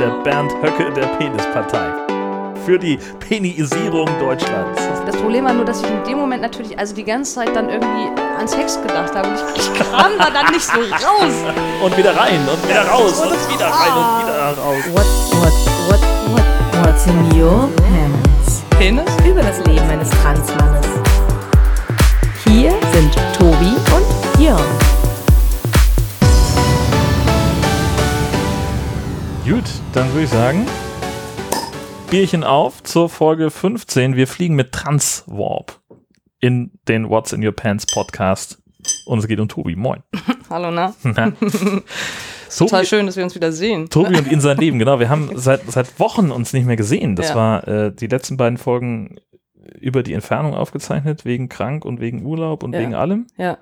der Bernd Höcke der Penispartei. Für die Penisierung Deutschlands. Das Problem war nur, dass ich in dem Moment natürlich also die ganze Zeit dann irgendwie an Sex gedacht habe. Und ich, ich kam da dann nicht so raus. Und wieder rein und wieder raus und wieder rein und wieder raus. What, what, what, what, what's in your pants? Penis? Über das Leben eines Transmannes. Dann würde ich sagen, Bierchen auf zur Folge 15. Wir fliegen mit Transwarp in den What's in Your Pants Podcast. Und es geht um Tobi. Moin. Hallo, na? Na. Total Tobi, schön, dass wir uns wieder sehen. Tobi und ihn sein Leben, genau. Wir haben seit, seit Wochen uns nicht mehr gesehen. Das Ja. war äh, die letzten beiden Folgen über die Entfernung aufgezeichnet, wegen krank und wegen Urlaub und Ja. wegen allem. Ja.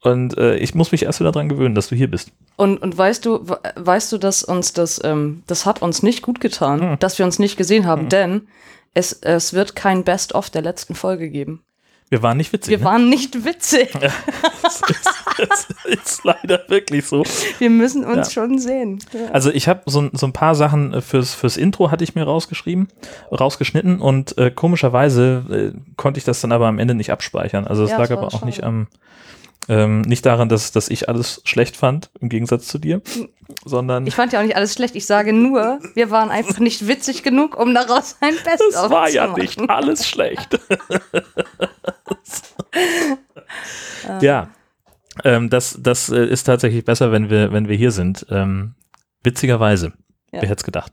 Und äh, ich muss mich erst wieder dran gewöhnen, dass du hier bist. Und, und weißt du, we- weißt du, dass uns das, ähm, das hat uns nicht gut getan, Hm. dass wir uns nicht gesehen haben, denn es, es wird kein Best-of der letzten Folge geben. Wir waren nicht witzig. Wir ne? waren nicht witzig. das, ist, das ist leider wirklich so. Wir müssen uns Ja. schon sehen. Ja. Also ich habe so, ein- so ein paar Sachen äh, fürs, fürs Intro hatte ich mir rausgeschrieben, rausgeschnitten und äh, komischerweise äh, konnte ich das dann aber am Ende nicht abspeichern. Also es Ja, lag aber auch nicht schade. am ähm, nicht daran, dass, dass ich alles schlecht fand, im Gegensatz zu dir, sondern Ich fand ja auch nicht alles schlecht. Ich sage nur, wir waren einfach nicht witzig genug, um daraus ein Best-of es war zu ja machen. nicht alles schlecht. ja, ähm, das, das äh, ist tatsächlich besser, wenn wir, wenn wir hier sind. Ähm, witzigerweise. Ja. Wer hätte es gedacht?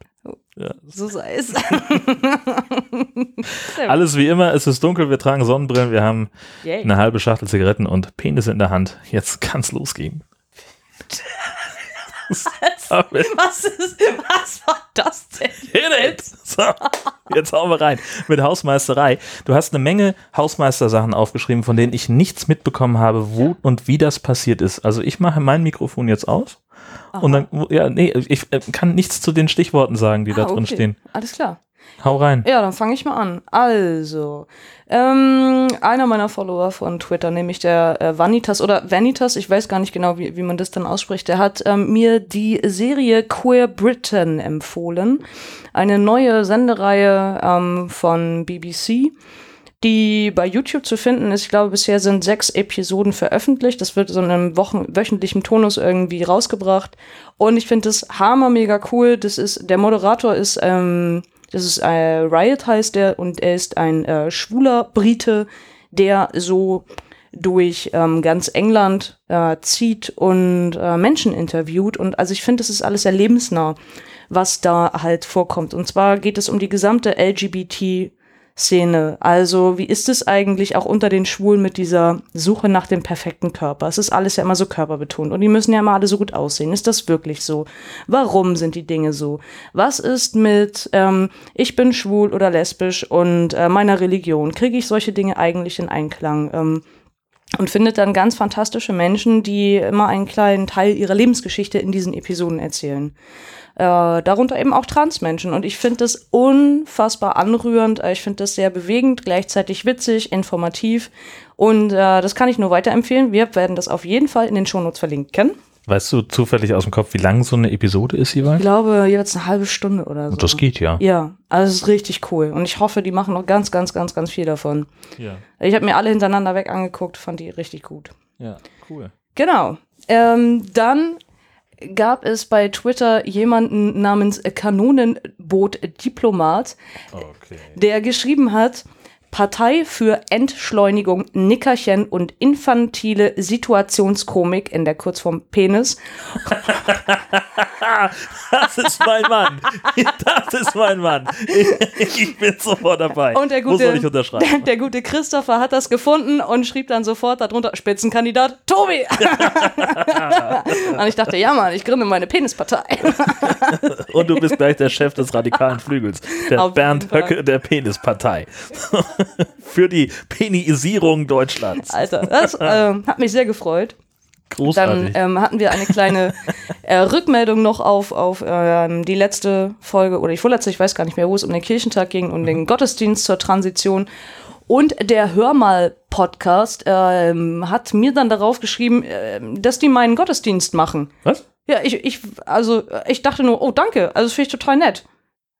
Ja, So sei es. Alles wie immer, es ist dunkel, wir tragen Sonnenbrillen, wir haben Yay. eine halbe Schachtel Zigaretten und Penis in der Hand. Jetzt kann es losgehen. Aber Was ist, was war das denn? it. So, jetzt hauen wir rein mit Hausmeisterei. Du hast eine Menge Hausmeistersachen aufgeschrieben, von denen ich nichts mitbekommen habe, wo und wie das passiert ist. Also ich mache mein Mikrofon jetzt aus und dann, ja, nee, ich äh, kann nichts zu den Stichworten sagen, die da Ah, drin okay. stehen. Alles klar. Hau rein. Ja, dann fange ich mal an. Also, ähm, einer meiner Follower von Twitter, nämlich der äh, Vanitas oder Vanitas, ich weiß gar nicht genau, wie, wie man das dann ausspricht, der hat ähm, mir die Serie Queer Britain empfohlen. Eine neue Sendereihe ähm, von BBC die bei YouTube zu finden ist. Ich glaube, bisher sind sechs Episoden veröffentlicht. Das wird so in einem Wochen wöchentlichen Tonus irgendwie rausgebracht. Und ich finde das hammer mega cool. Das ist, der Moderator ist, ähm, das ist äh, Riot heißt der und er ist ein äh, schwuler Brite, der so durch ähm, ganz England äh, zieht und äh, Menschen interviewt. Und also ich finde, das ist alles sehr lebensnah, was da halt vorkommt. Und zwar geht es um die gesamte LGBT Szene. Also, wie ist es eigentlich auch unter den Schwulen mit dieser Suche nach dem perfekten Körper? Es ist alles ja immer so körperbetont und die müssen ja immer alle so gut aussehen. Ist das wirklich so? Warum sind die Dinge so? Was ist mit ähm, ich bin schwul oder lesbisch und äh, meiner Religion? Kriege ich solche Dinge eigentlich in Einklang? Ähm, und findet dann ganz fantastische Menschen, die immer einen kleinen Teil ihrer Lebensgeschichte in diesen Episoden erzählen. Äh, darunter eben auch Transmenschen. Und ich finde das unfassbar anrührend. Äh, Ich finde das sehr bewegend, gleichzeitig witzig, informativ. Und äh, das kann ich nur weiterempfehlen. Wir werden das auf jeden Fall in den Shownotes verlinken. Weißt du zufällig aus dem Kopf, wie lang so eine Episode ist Ich jeweils? glaube, jetzt eine halbe Stunde oder so. Das geht ja. Ja, also es ist richtig cool. Und ich hoffe, die machen noch ganz, ganz, ganz, ganz viel davon. Ja, Ich habe mir alle hintereinander weg angeguckt, fand die richtig gut. ja cool. Genau. Ähm, dann gab es bei Twitter jemanden namens Kanonenboot Diplomat, Okay. der geschrieben hat, Partei für Entschleunigung, Nickerchen und infantile Situationskomik in der Kurzform Penis. Das ist mein Mann. Das ist mein Mann. Ich bin sofort dabei. Und der Wo soll ich gute, unterschreiben? der, der gute Christopher hat das gefunden und schrieb dann sofort darunter Spitzenkandidat Tobi. und ich dachte, ja Mann, ich gründe meine Penispartei. Und du bist gleich der Chef des radikalen Flügels. Der Auf Bernd. Höcke der Penispartei. Für die Penisierung Deutschlands. Alter, das ähm, hat mich sehr gefreut. Dann Großartig. ähm, hatten wir eine kleine äh, Rückmeldung noch auf, auf ähm, die letzte Folge oder die vorletzte, ich weiß gar nicht mehr, wo es um den Kirchentag ging und den Gottesdienst zur Transition. Und der Hörmal-Podcast ähm, hat mir dann darauf geschrieben, ähm, dass die meinen Gottesdienst machen. Was? Ja, ich, ich, also ich dachte nur, oh danke, also das finde ich total nett.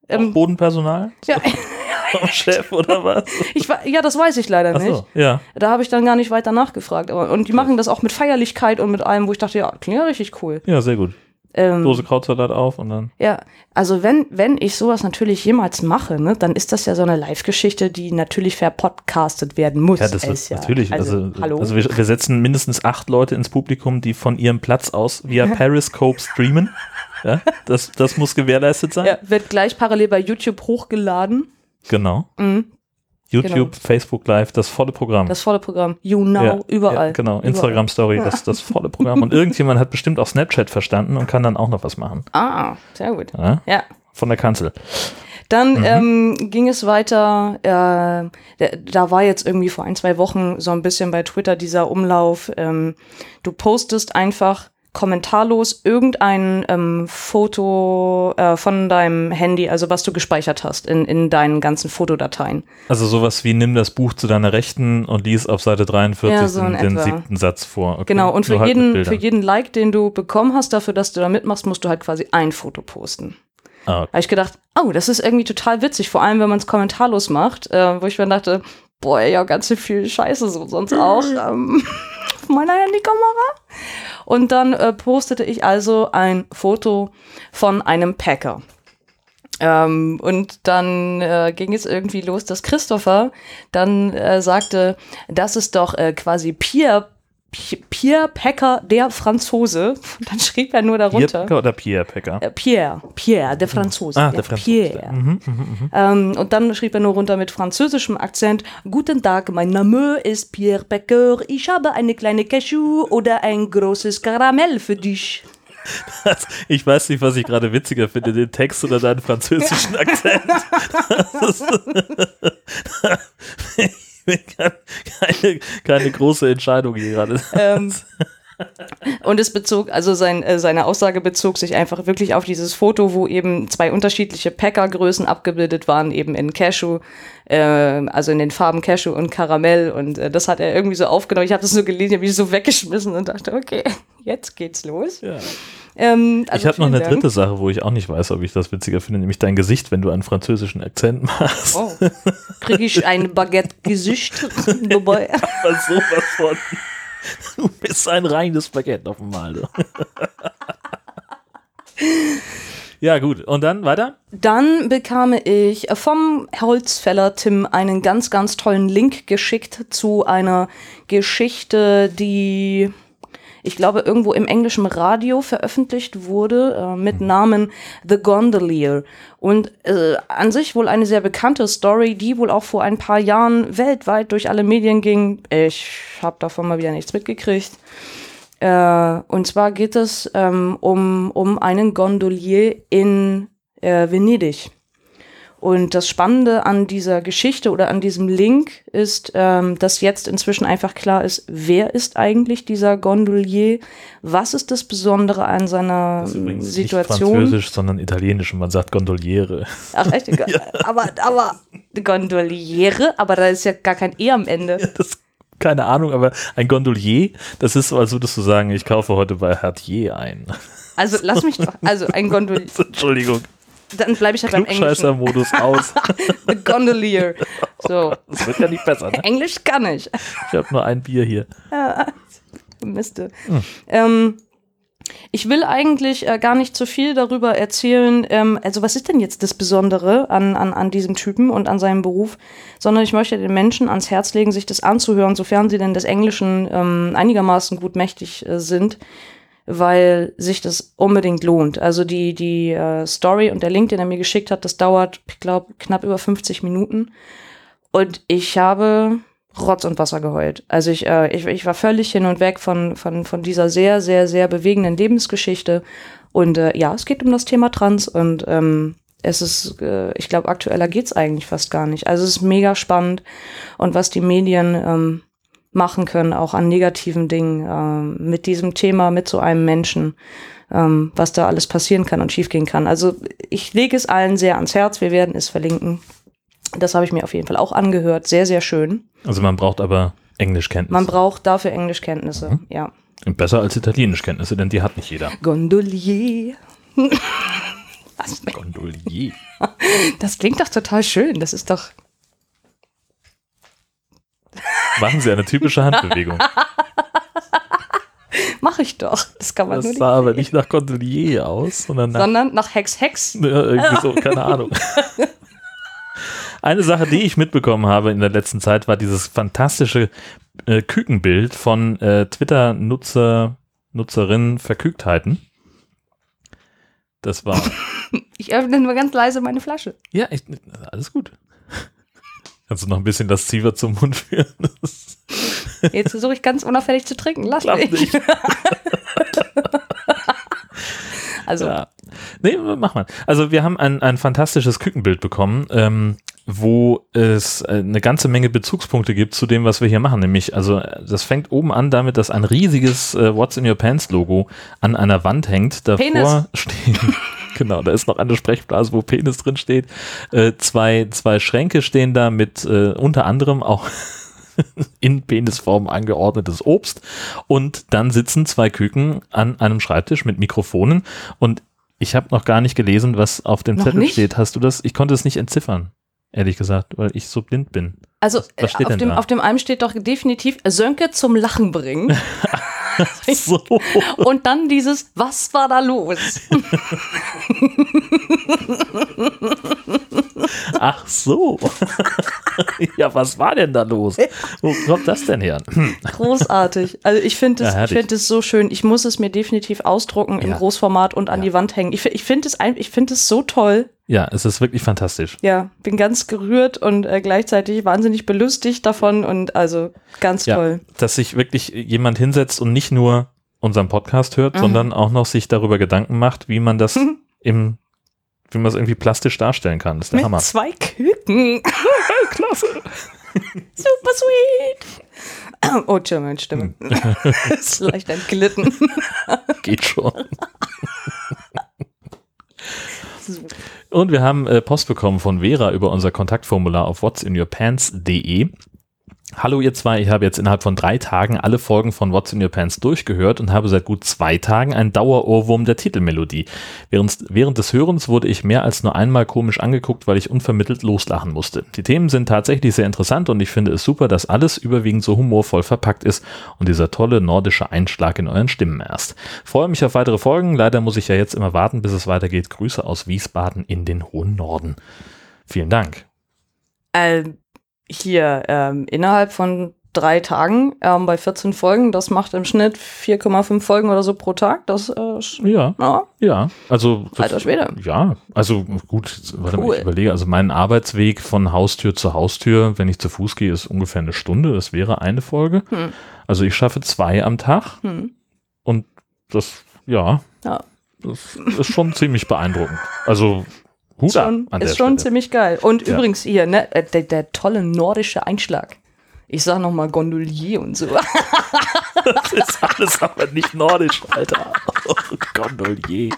Auch Ähm, Bodenpersonal? ja, Vom Chef oder was? ich, ja, das weiß ich leider nicht. Achso, ja. Da habe ich dann gar nicht weiter nachgefragt. Aber, und die machen das auch mit Feierlichkeit und mit allem, wo ich dachte, ja, klingt ja richtig cool. Ja, sehr gut. Ähm, Dose Krautsalat auf und dann. Ja, also wenn, wenn ich sowas natürlich jemals mache, ne, dann ist das ja so eine Live-Geschichte, die natürlich verpodcastet werden muss. Ja, das Ist ja- natürlich. Also, hallo? also wir, wir setzen mindestens acht Leute ins Publikum, die von ihrem Platz aus via Periscope streamen. Ja, das, das muss gewährleistet sein. ja, wird gleich parallel bei YouTube hochgeladen. Genau. Mhm. YouTube, Facebook Live, das volle Programm. Das volle Programm. You Now, Ja, überall. Ja, genau. Instagram Story, das, das volle Programm. Und irgendjemand hat bestimmt auch Snapchat verstanden und kann dann auch noch was machen. Ah, sehr gut. Ja? Ja. Von der Kanzel. Dann ähm, ging es weiter. Äh, da, da war jetzt irgendwie vor ein, zwei Wochen so ein bisschen bei Twitter dieser Umlauf. Ähm, du postest einfach kommentarlos irgendein ähm, Foto äh, von deinem Handy, also was du gespeichert hast in, in deinen ganzen Fotodateien. Also sowas wie nimm das Buch zu deiner Rechten und lies auf Seite 43 Ja, so den, den siebten Satz vor. Okay. Genau, und Nur für halt jeden, für jeden Like, den du bekommen hast, dafür, dass du da mitmachst, musst du halt quasi ein Foto posten. Ah, okay. habe ich gedacht, oh, das ist irgendwie total witzig, vor allem wenn man es kommentarlos macht, äh, wo ich mir dachte, boah, ja, ganz schön viel Scheiße so sonst auch ähm, auf meiner Handykamera. Und dann äh, postete ich also ein Foto von einem Packer. Ähm, und dann äh, ging es irgendwie los, dass Christopher dann äh, sagte, das ist doch äh, quasi Pierre, P- Pierre Packer, der Franzose. Und dann schrieb er nur darunter. Pierre oder Pierre Pecker? Äh, Pierre, Pierre, der Franzose. Ah, der Franzose. Pierre. Ähm, und dann schrieb er nur runter mit französischem Akzent: Guten Tag, mein Name ist Pierre Becker. Ich habe eine kleine Cashew oder ein großes Karamell für dich. Ich weiß nicht, was ich gerade witziger finde, den Text oder deinen französischen Akzent. Das ist keine, keine große Entscheidung hier gerade. Ähm, und es bezog, also sein, äh, seine Aussage bezog sich einfach wirklich auf dieses Foto, wo eben zwei unterschiedliche Packergrößen abgebildet waren, eben in Cashew, äh, also in den Farben Cashew und Karamell. Und äh, das hat er irgendwie so aufgenommen. Ich habe das so gelesen, habe ich so weggeschmissen und dachte, okay, jetzt geht's los. Ja. Ähm, also ich habe noch eine Dank. dritte Sache, wo ich auch nicht weiß, ob ich das witziger finde, nämlich dein Gesicht, wenn du einen französischen Akzent machst. Oh, kriege ich ein Baguette-Gesicht dabei? Aber sowas von. Du bist ein reines Baguette auf einmal. du. ja, gut. Und dann weiter? Dann bekam ich vom Holzfäller Tim einen ganz, ganz tollen Link geschickt zu einer Geschichte, die ich glaube irgendwo im englischen Radio veröffentlicht wurde äh, mit Namen The Gondolier. Und äh, an sich wohl eine sehr bekannte Story, die wohl auch vor ein paar Jahren weltweit durch alle Medien ging. Ich habe davon mal wieder nichts mitgekriegt. Äh, und zwar geht es ähm, um, um einen Gondolier in äh, Venedig. Und das Spannende an dieser Geschichte oder an diesem Link ist, ähm, dass jetzt inzwischen einfach klar ist, wer ist eigentlich dieser Gondolier? Was ist das Besondere an seiner Das ist übrigens Nicht Situation? französisch, sondern italienisch und man sagt Gondoliere. Ach echt? Aber, aber Gondoliere, aber da ist ja gar kein E am Ende. Das, keine Ahnung, aber ein Gondolier, das ist so, als würdest du sagen, ich kaufe heute bei Hertier ein. Also lass mich doch, also ein Gondolier, Entschuldigung, dann bleibe ich halt beim Englischen. Klugscheißer-Modus aus. The Gondolier. So, Das wird ja nicht besser, ne? Englisch kann ich. Ich habe nur ein Bier hier. Miste. Ähm, ich will eigentlich äh, gar nicht zu viel darüber erzählen, ähm, also was ist denn jetzt das Besondere an, an, an diesem Typen und an seinem Beruf, sondern ich möchte den Menschen ans Herz legen, sich das anzuhören, sofern sie denn des Englischen ähm, einigermaßen gut mächtig äh, sind, weil sich das unbedingt lohnt. Also die, die äh, Story und der Link, den er mir geschickt hat, das dauert, ich glaube, knapp über 50 Minuten. Und ich habe Rotz und Wasser geheult. Also ich, äh, ich, ich war völlig hin und weg von, von, von dieser sehr, sehr, sehr bewegenden Lebensgeschichte. Und äh, ja, es geht um das Thema Trans und ähm, es ist, äh, ich glaube, aktueller geht's eigentlich fast gar nicht. Also es ist mega spannend und was die Medien ähm, machen können, auch an negativen Dingen ähm, mit diesem Thema, mit so einem Menschen, ähm, was da alles passieren kann und schiefgehen kann. Also ich lege es allen sehr ans Herz. Wir werden es verlinken. Das habe ich mir auf jeden Fall auch angehört. Sehr, sehr schön. Also man braucht aber Englischkenntnisse. Man braucht dafür Englischkenntnisse, ja. Besser als Italienischkenntnisse, denn die hat nicht jeder. Gondolier. Gondolier. Das klingt doch total schön. Das ist doch. Machen Sie eine typische Handbewegung. Mache ich doch. Das kann man Das sah aber nicht nach Gondolier aus, sondern nach Sondern nach Hex Hex. Ja, irgendwie so, keine Ahnung. Eine Sache, die ich mitbekommen habe in der letzten Zeit, war dieses fantastische äh, Kükenbild von äh, Twitter-Nutzer, Nutzerinnen Verkügtheiten. Das war, Ich öffne nur ganz leise meine Flasche. ja, ich, alles gut. Kannst du noch ein bisschen lasziver zum Mund führen? Das Jetzt versuche ich ganz unauffällig zu trinken. Lass klappt mich. nicht. Also, Ja. Nee, mach mal. Also wir haben ein, ein fantastisches Kükenbild bekommen, ähm, wo es äh, eine ganze Menge Bezugspunkte gibt zu dem, was wir hier machen. Nämlich, also das fängt oben an damit, dass ein riesiges äh, What's in Your Pants Logo an einer Wand hängt. Davor Penis. stehen, genau, da ist noch eine Sprechblase, wo Penis drin steht. Äh, zwei, zwei Schränke stehen da mit äh, unter anderem auch in Penisform angeordnetes Obst und dann sitzen zwei Küken an einem Schreibtisch mit Mikrofonen und ich habe noch gar nicht gelesen, was auf dem Noch Zettel nicht? steht. Hast du das? Ich konnte es nicht entziffern, ehrlich gesagt, weil ich so blind bin. also was steht auf, dem, auf dem einen steht doch definitiv Sönke zum Lachen bringen. So. Und dann dieses, was war da los? Ach so. ja, was war denn da los? Wo kommt das denn her? Großartig. Also ich finde Ja, es, finde es so schön. Ich muss es mir definitiv ausdrucken im Ja. Großformat und an Ja. die Wand hängen. Ich, ich finde es, ein- ich finde es so toll. Ja, es ist wirklich fantastisch. Ja, bin ganz gerührt und äh, gleichzeitig wahnsinnig belustigt davon und also ganz Ja, toll. dass sich wirklich jemand hinsetzt und nicht nur unseren Podcast hört, Mhm. sondern auch noch sich darüber Gedanken macht, wie man das Mhm. im, wie man es irgendwie plastisch darstellen kann. Das ist der Mit Hammer. zwei Küken. Klasse. Super sweet. Oh, chill, meine Stimme. ist leicht entglitten. Geht schon. Und wir haben äh, Post bekommen von Vera über unser Kontaktformular auf whatsinyourpants.de. Hallo ihr zwei, ich habe jetzt innerhalb von drei Tagen alle Folgen von What's in Your Pants durchgehört und habe seit gut zwei Tagen einen Dauerohrwurm der Titelmelodie. Während, während des Hörens wurde ich mehr als nur einmal komisch angeguckt, weil ich unvermittelt loslachen musste. Die Themen sind tatsächlich sehr interessant und ich finde es super, dass alles überwiegend so humorvoll verpackt ist und dieser tolle nordische Einschlag in euren Stimmen erst. Freue mich auf weitere Folgen. Leider muss ich ja jetzt immer warten, bis es weitergeht. Grüße aus Wiesbaden in den hohen Norden. Vielen Dank. Ähm, hier, ähm, innerhalb von drei Tagen ähm, bei 14 Folgen, das macht im Schnitt 4,5 Folgen oder so pro Tag. Das äh, Ja, ja, ja. Also das- alter Schwede. Ja, also gut, warte mal, Cool. ich überlege, also mein Arbeitsweg von Haustür zu Haustür, wenn ich zu Fuß gehe, ist ungefähr eine Stunde. Das wäre eine Folge. Hm. Also ich schaffe zwei am Tag Hm. und das, ja, Ja. das ist schon ziemlich beeindruckend. Also Hut schon, ist schon Stelle. ziemlich geil. Und Ja. übrigens hier, ne, äh, der, der tolle nordische Einschlag. Ich sag noch mal Gondolier und so. Das ist alles aber nicht nordisch, Alter. Oh, Gondolier.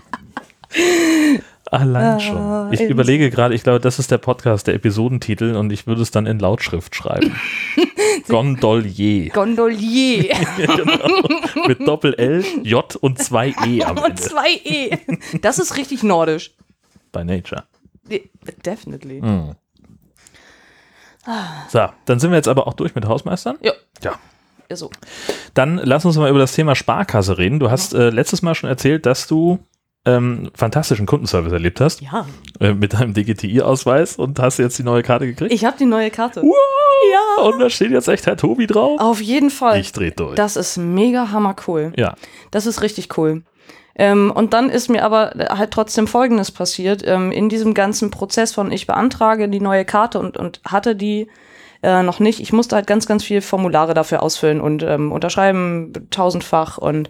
Allein Ah, schon. Ich ins- überlege gerade, ich glaube, das ist der Podcast, der Episodentitel und ich würde es dann in Lautschrift schreiben. Gondolier. Gondolier. genau. Mit Doppel-L, J und zwei E am und Ende. zwei E. Das ist richtig nordisch. Bei Nature. Definitely. Hm. So, dann sind wir jetzt aber auch durch mit Hausmeistern. Ja. Ja. Ja, so. Dann lass uns mal über das Thema Sparkasse reden. Du hast äh, letztes Mal schon erzählt, dass du ähm, fantastischen Kundenservice erlebt hast Ja. äh, mit deinem DGTI-Ausweis und hast jetzt die neue Karte gekriegt. Ich habe die neue Karte. wow! Ja. Und da steht jetzt echt Herr Tobi drauf. Auf jeden Fall. Ich dreh durch. Das ist mega hammer cool. ja. Das ist richtig cool. Ähm, und dann ist mir aber halt trotzdem Folgendes passiert. Ähm, in diesem ganzen Prozess von ich beantrage die neue Karte und, und hatte die äh, noch nicht. Ich musste halt ganz, ganz viel Formulare dafür ausfüllen und ähm, unterschreiben tausendfach und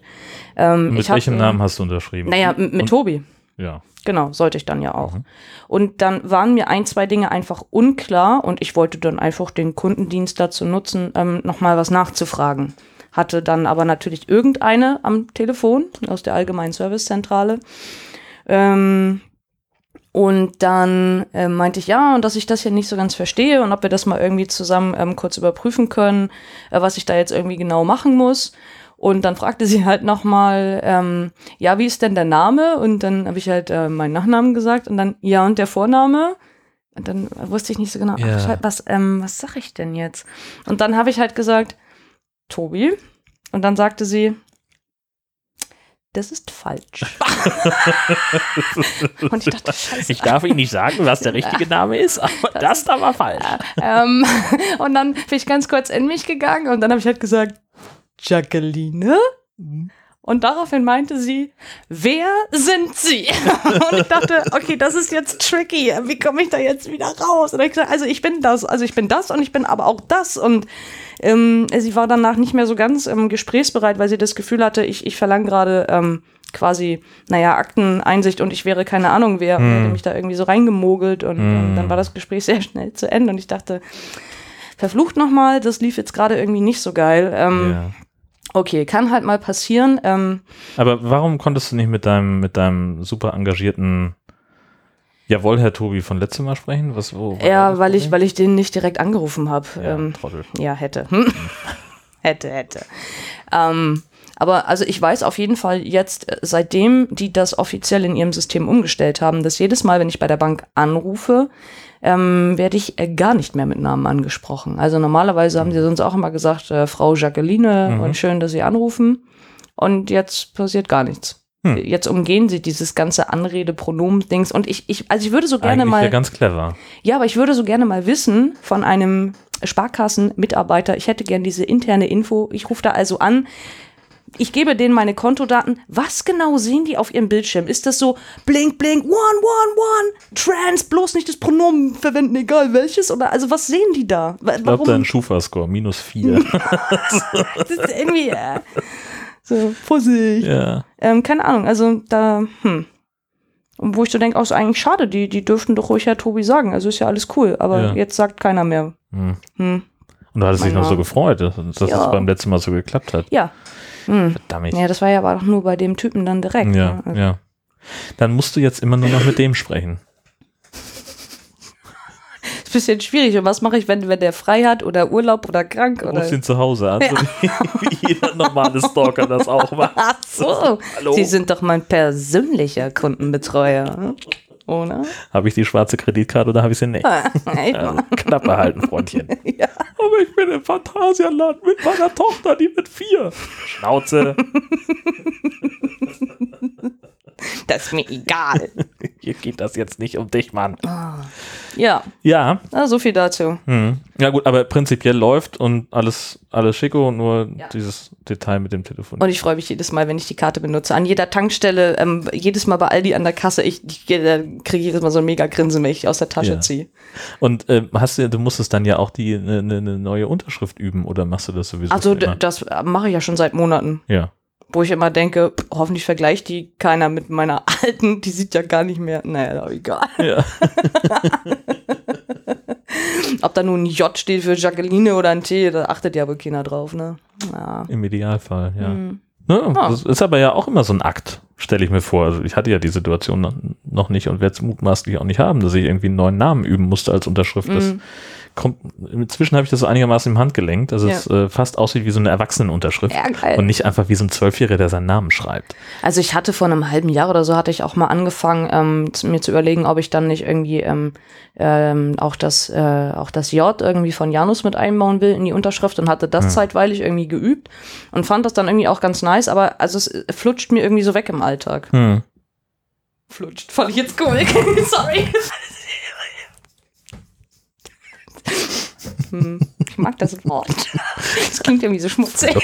ähm, Mit ich hab, welchem äh, Namen hast du unterschrieben? Naja, mit Und- Tobi. Ja. Genau, sollte ich dann ja auch. Mhm. Und dann waren mir ein, zwei Dinge einfach unklar und ich wollte dann einfach den Kundendienst dazu nutzen, ähm, nochmal was nachzufragen. Hatte dann aber natürlich irgendeine am Telefon aus der Allgemeinen Servicezentrale. Ähm, und dann äh, meinte ich ja, und dass ich das hier nicht so ganz verstehe und ob wir das mal irgendwie zusammen ähm, kurz überprüfen können, äh, was ich da jetzt irgendwie genau machen muss. Und dann fragte sie halt nochmal, ähm, ja, wie ist denn der Name? Und dann habe ich halt äh, meinen Nachnamen gesagt und dann, ja, und der Vorname? Und dann wusste ich nicht so genau, Ja. ach, was, ähm, was sag ich denn jetzt? Und dann habe ich halt gesagt, Tobi. Und dann sagte sie, das ist falsch. und ich dachte, scheiße. Ich darf Ihnen nicht sagen, was der richtige Name ist, aber das, da war falsch. ähm, und dann bin ich ganz kurz in mich gegangen und dann habe ich halt gesagt, Jacqueline? Und daraufhin meinte sie, wer sind Sie? Und ich dachte, okay, das ist jetzt tricky. Wie komme ich da jetzt wieder raus? Und ich gesagt, also ich bin das, also ich bin das und ich bin aber auch das. Und ähm, sie war danach nicht mehr so ganz ähm, gesprächsbereit, weil sie das Gefühl hatte, ich, ich verlange gerade ähm, quasi, naja, Akteneinsicht und ich wäre keine Ahnung wer. Und hätte mich da irgendwie so reingemogelt und ähm, dann war das Gespräch sehr schnell zu Ende. Und ich dachte, verflucht nochmal, das lief jetzt gerade irgendwie nicht so geil. Ähm, Ja. Okay, kann halt mal passieren. Ähm, Aber warum konntest du nicht mit deinem, mit deinem super engagierten Jawohl, Herr Tobi von letztem Mal sprechen? Was, wo, ja, weil ich, weil ich den nicht direkt angerufen habe. Ja, ähm, Trottel. ja, hätte. Hm? hätte, hätte. Ähm, aber also ich weiß auf jeden Fall jetzt, äh, seitdem die das offiziell in ihrem System umgestellt haben, dass jedes Mal, wenn ich bei der Bank anrufe, ähm, werde ich äh, gar nicht mehr mit Namen angesprochen. Also normalerweise haben sie sonst auch immer gesagt, äh, Frau Jacqueline Mhm. und schön, dass Sie anrufen. Und jetzt passiert gar nichts. Hm. Jetzt umgehen sie dieses ganze Anrede-Pronomen-Dings. Und ich, ich, also ich würde so gerne Eigentlich mal. ja ganz clever. Ja, aber ich würde so gerne mal wissen von einem Sparkassen-Mitarbeiter, ich hätte gern diese interne Info. Ich rufe da also an. Ich gebe denen meine Kontodaten. Was genau sehen die auf ihrem Bildschirm? Ist das so blink, blink, one, one, one, trans, bloß nicht das Pronomen verwenden, egal welches? Oder also was sehen die da? Ich glaube, dein? Schufa-Score, minus vier. Das ist irgendwie äh, so Vorsicht. ja. Ähm, keine Ahnung, also da, hm. Und wo ich so denke, auch so eigentlich schade, die, die dürften doch ruhig Herr Tobi sagen. Also ist ja alles cool, aber Ja. jetzt sagt keiner mehr. Hm. Hm. Und du hattest dich noch so gefreut, dass, dass Ja. es beim letzten Mal so geklappt hat. Ja. Hm. Verdammt. Ja, das war ja aber auch nur bei dem Typen dann direkt. Ja, ne? Also, ja. Dann musst du jetzt immer nur noch mit dem sprechen. Ist ein bisschen schwierig. Und was mache ich, wenn, wenn der frei hat oder Urlaub oder krank? Du rufst ihn zu Hause an, so wie, wie jeder normale Stalker das auch macht. Ach so. Hallo. Sie sind doch mein persönlicher Kundenbetreuer. Oder? Habe ich die schwarze Kreditkarte oder habe ich sie nicht? Ja, mal. knapp behalten, Freundchen. Ja. Aber ich bin im Phantasialand mit meiner Tochter, die mit vier. Schnauze. Das ist mir egal. Hier geht das jetzt nicht um dich, Mann. Ja, Ja, na, so viel dazu. hm. ja gut, aber prinzipiell läuft und alles, alles schicko, nur Ja. dieses Detail mit dem Telefon. Und ich freue mich jedes Mal, wenn ich die Karte benutze. An jeder Tankstelle, ähm, jedes Mal bei Aldi an der Kasse, ich, ich äh, kriege jedes Mal so ein mega Grinsen, wenn ich die aus der Tasche Ja. ziehe. Und ähm, hast du, du musstest dann ja auch die eine ne, ne neue Unterschrift üben oder machst du das sowieso? Also das äh, mache ich ja schon seit Monaten. ja. Wo ich immer denke, pff, hoffentlich vergleicht die keiner mit meiner alten, die sieht ja gar nicht mehr. Naja, egal. ja. Ob da nun ein J steht für Jacqueline oder ein T, da achtet ja wohl keiner drauf, ne? Ja. Im Idealfall, ja. Hm. Ne, Ah. Das ist aber ja auch immer so ein Akt, stelle ich mir vor. Also ich hatte ja die Situation noch, nicht und werde es mutmaßlich auch nicht haben, dass ich irgendwie einen neuen Namen üben musste als Unterschrift. Das Mhm. Kommt, inzwischen habe ich das so einigermaßen im Handgelenk, dass es äh, fast aussieht wie so eine Erwachsenenunterschrift Ja, und nicht einfach wie so ein Zwölfjähriger, der seinen Namen schreibt. Also ich hatte vor einem halben Jahr oder so, hatte ich auch mal angefangen, ähm, zu- mir zu überlegen, ob ich dann nicht irgendwie ähm, ähm, auch, das, äh, auch das J irgendwie von Janus mit einbauen will in die Unterschrift und hatte das zeitweilig irgendwie geübt und fand das dann irgendwie auch ganz nice, aber also es äh, flutscht mir irgendwie so weg im Alltag. Hm. Flutscht, fand ich jetzt cool. Sorry. Hm, Ich mag das Wort. Es klingt irgendwie so schmutzig.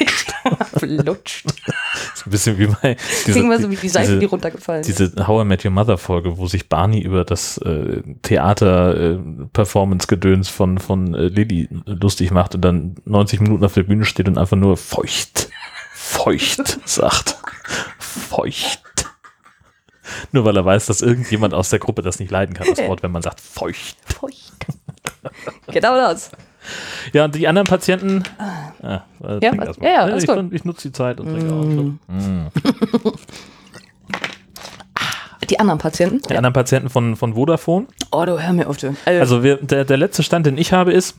Flutscht. ist ein bisschen wie bei diese, Klingt mal so wie die Seite, diese, die runtergefallen ist. diese How I Met Your Mother Folge, wo sich Barney über das äh, Theater-Performance-Gedöns von, von äh, Lilly lustig macht und dann 90 Minuten auf der Bühne steht und einfach nur feucht, feucht sagt. Feucht. Nur weil er weiß, dass irgendjemand aus der Gruppe das nicht leiden kann, das Wort, wenn man sagt feucht. Feucht. Genau das. Ja, und die anderen Patienten. Ah, äh, Ja, was- ja, ja, alles ich, gut. ich nutze die Zeit und trinke auch. schon. Mm. Die anderen Patienten? Die anderen Patienten von, von Vodafone. Oh, du hör mir auf, du. Also, Also wir, der, der letzte Stand, den ich habe, ist,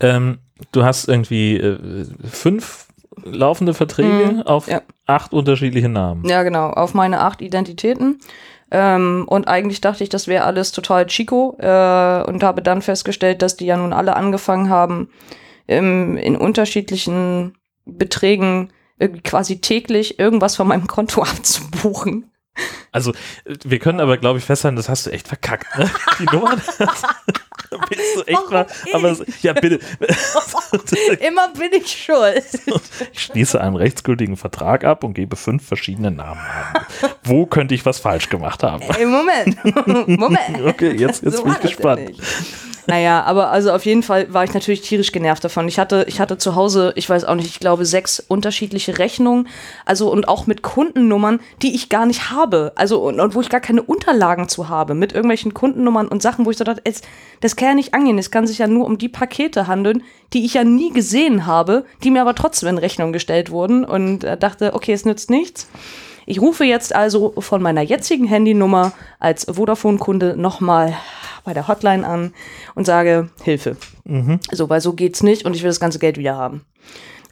ähm, du hast irgendwie äh, fünf laufende Verträge Mhm, auf ja. acht unterschiedliche Namen. Ja, genau, auf meine acht Identitäten. Ähm, und eigentlich dachte ich, das wäre alles total Chico äh, und habe dann festgestellt, dass die ja nun alle angefangen haben, ähm, in unterschiedlichen Beträgen irgendwie quasi täglich irgendwas von meinem Konto abzubuchen. Also, äh, wir können aber, glaube ich, festhalten, das hast du echt verkackt. Ne? Die Nummer, das bist du echt Warum mal. Aber, so- ja, bitte. Immer bin ich schuld. Ich schließe einen rechtsgültigen Vertrag ab und gebe fünf verschiedene Namen an. Wo könnte ich was falsch gemacht haben? Ey, Moment. Moment. Okay, jetzt, jetzt So bin ich gespannt. Naja, aber also auf jeden Fall war ich natürlich tierisch genervt davon. Ich hatte, ich hatte zu Hause, ich weiß auch nicht, ich glaube sechs unterschiedliche Rechnungen, also und auch mit Kundennummern, die ich gar nicht habe. Also und, und wo ich gar keine Unterlagen zu habe, mit irgendwelchen Kundennummern und Sachen, wo ich so dachte, es, das kann ja nicht angehen. Es kann sich ja nur um die Pakete handeln, die ich ja nie gesehen habe, die mir aber trotzdem in Rechnung gestellt wurden und äh, dachte, okay, es nützt nichts. Ich rufe jetzt also von meiner jetzigen Handynummer als Vodafone-Kunde nochmal bei der Hotline an und sage Hilfe. So, weil so geht's nicht und ich will das ganze Geld wieder haben.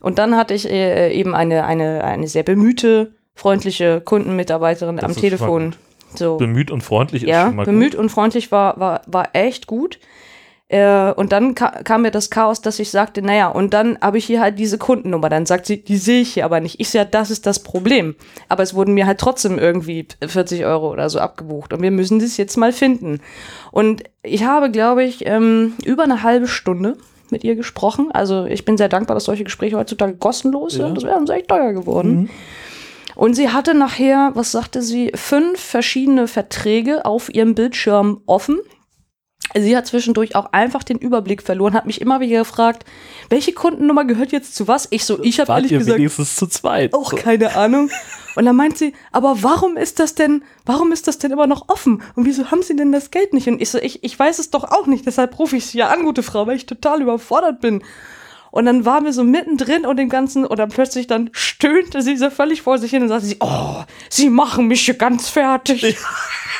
Und dann hatte ich äh, eben eine, eine, eine sehr bemühte, freundliche Kundenmitarbeiterin Das am ist Telefon. So, Bemüht und freundlich ist ja, schon mal bemüht gut. und freundlich war, war, war echt gut. Äh, und dann ka kam mir das Chaos, dass ich sagte, naja, und dann habe ich hier halt diese Kundennummer. Dann sagt sie, die sehe ich hier aber nicht. Ich sehe, das ist das Problem. Aber es wurden mir halt trotzdem irgendwie 40 Euro oder so abgebucht. Und wir müssen das jetzt mal finden. Und ich habe, glaube ich, ähm, über eine halbe Stunde mit ihr gesprochen. Also ich bin sehr dankbar, dass solche Gespräche heutzutage kostenlos sind. Ja. Das wäre uns echt teuer geworden. Mhm. Und sie hatte nachher, was sagte sie, fünf verschiedene Verträge auf ihrem Bildschirm offen. Sie hat zwischendurch auch einfach den Überblick verloren, hat mich immer wieder gefragt, welche Kundennummer gehört jetzt zu was? Ich so, ich habe ehrlich ihr gesagt wenigstens zu zweit? auch So. keine Ahnung. Und dann meint sie, aber warum ist das denn, warum ist das denn immer noch offen? Und wieso haben sie denn das Geld nicht? Und ich so, ich, ich weiß es doch auch nicht, deshalb rufe ich sie ja an, gute Frau, weil ich total überfordert bin. Und dann waren wir so mittendrin und dem Ganzen, und dann plötzlich dann stöhnte sie so völlig vor sich hin und sagte sie, oh, sie machen mich hier ganz fertig. Ich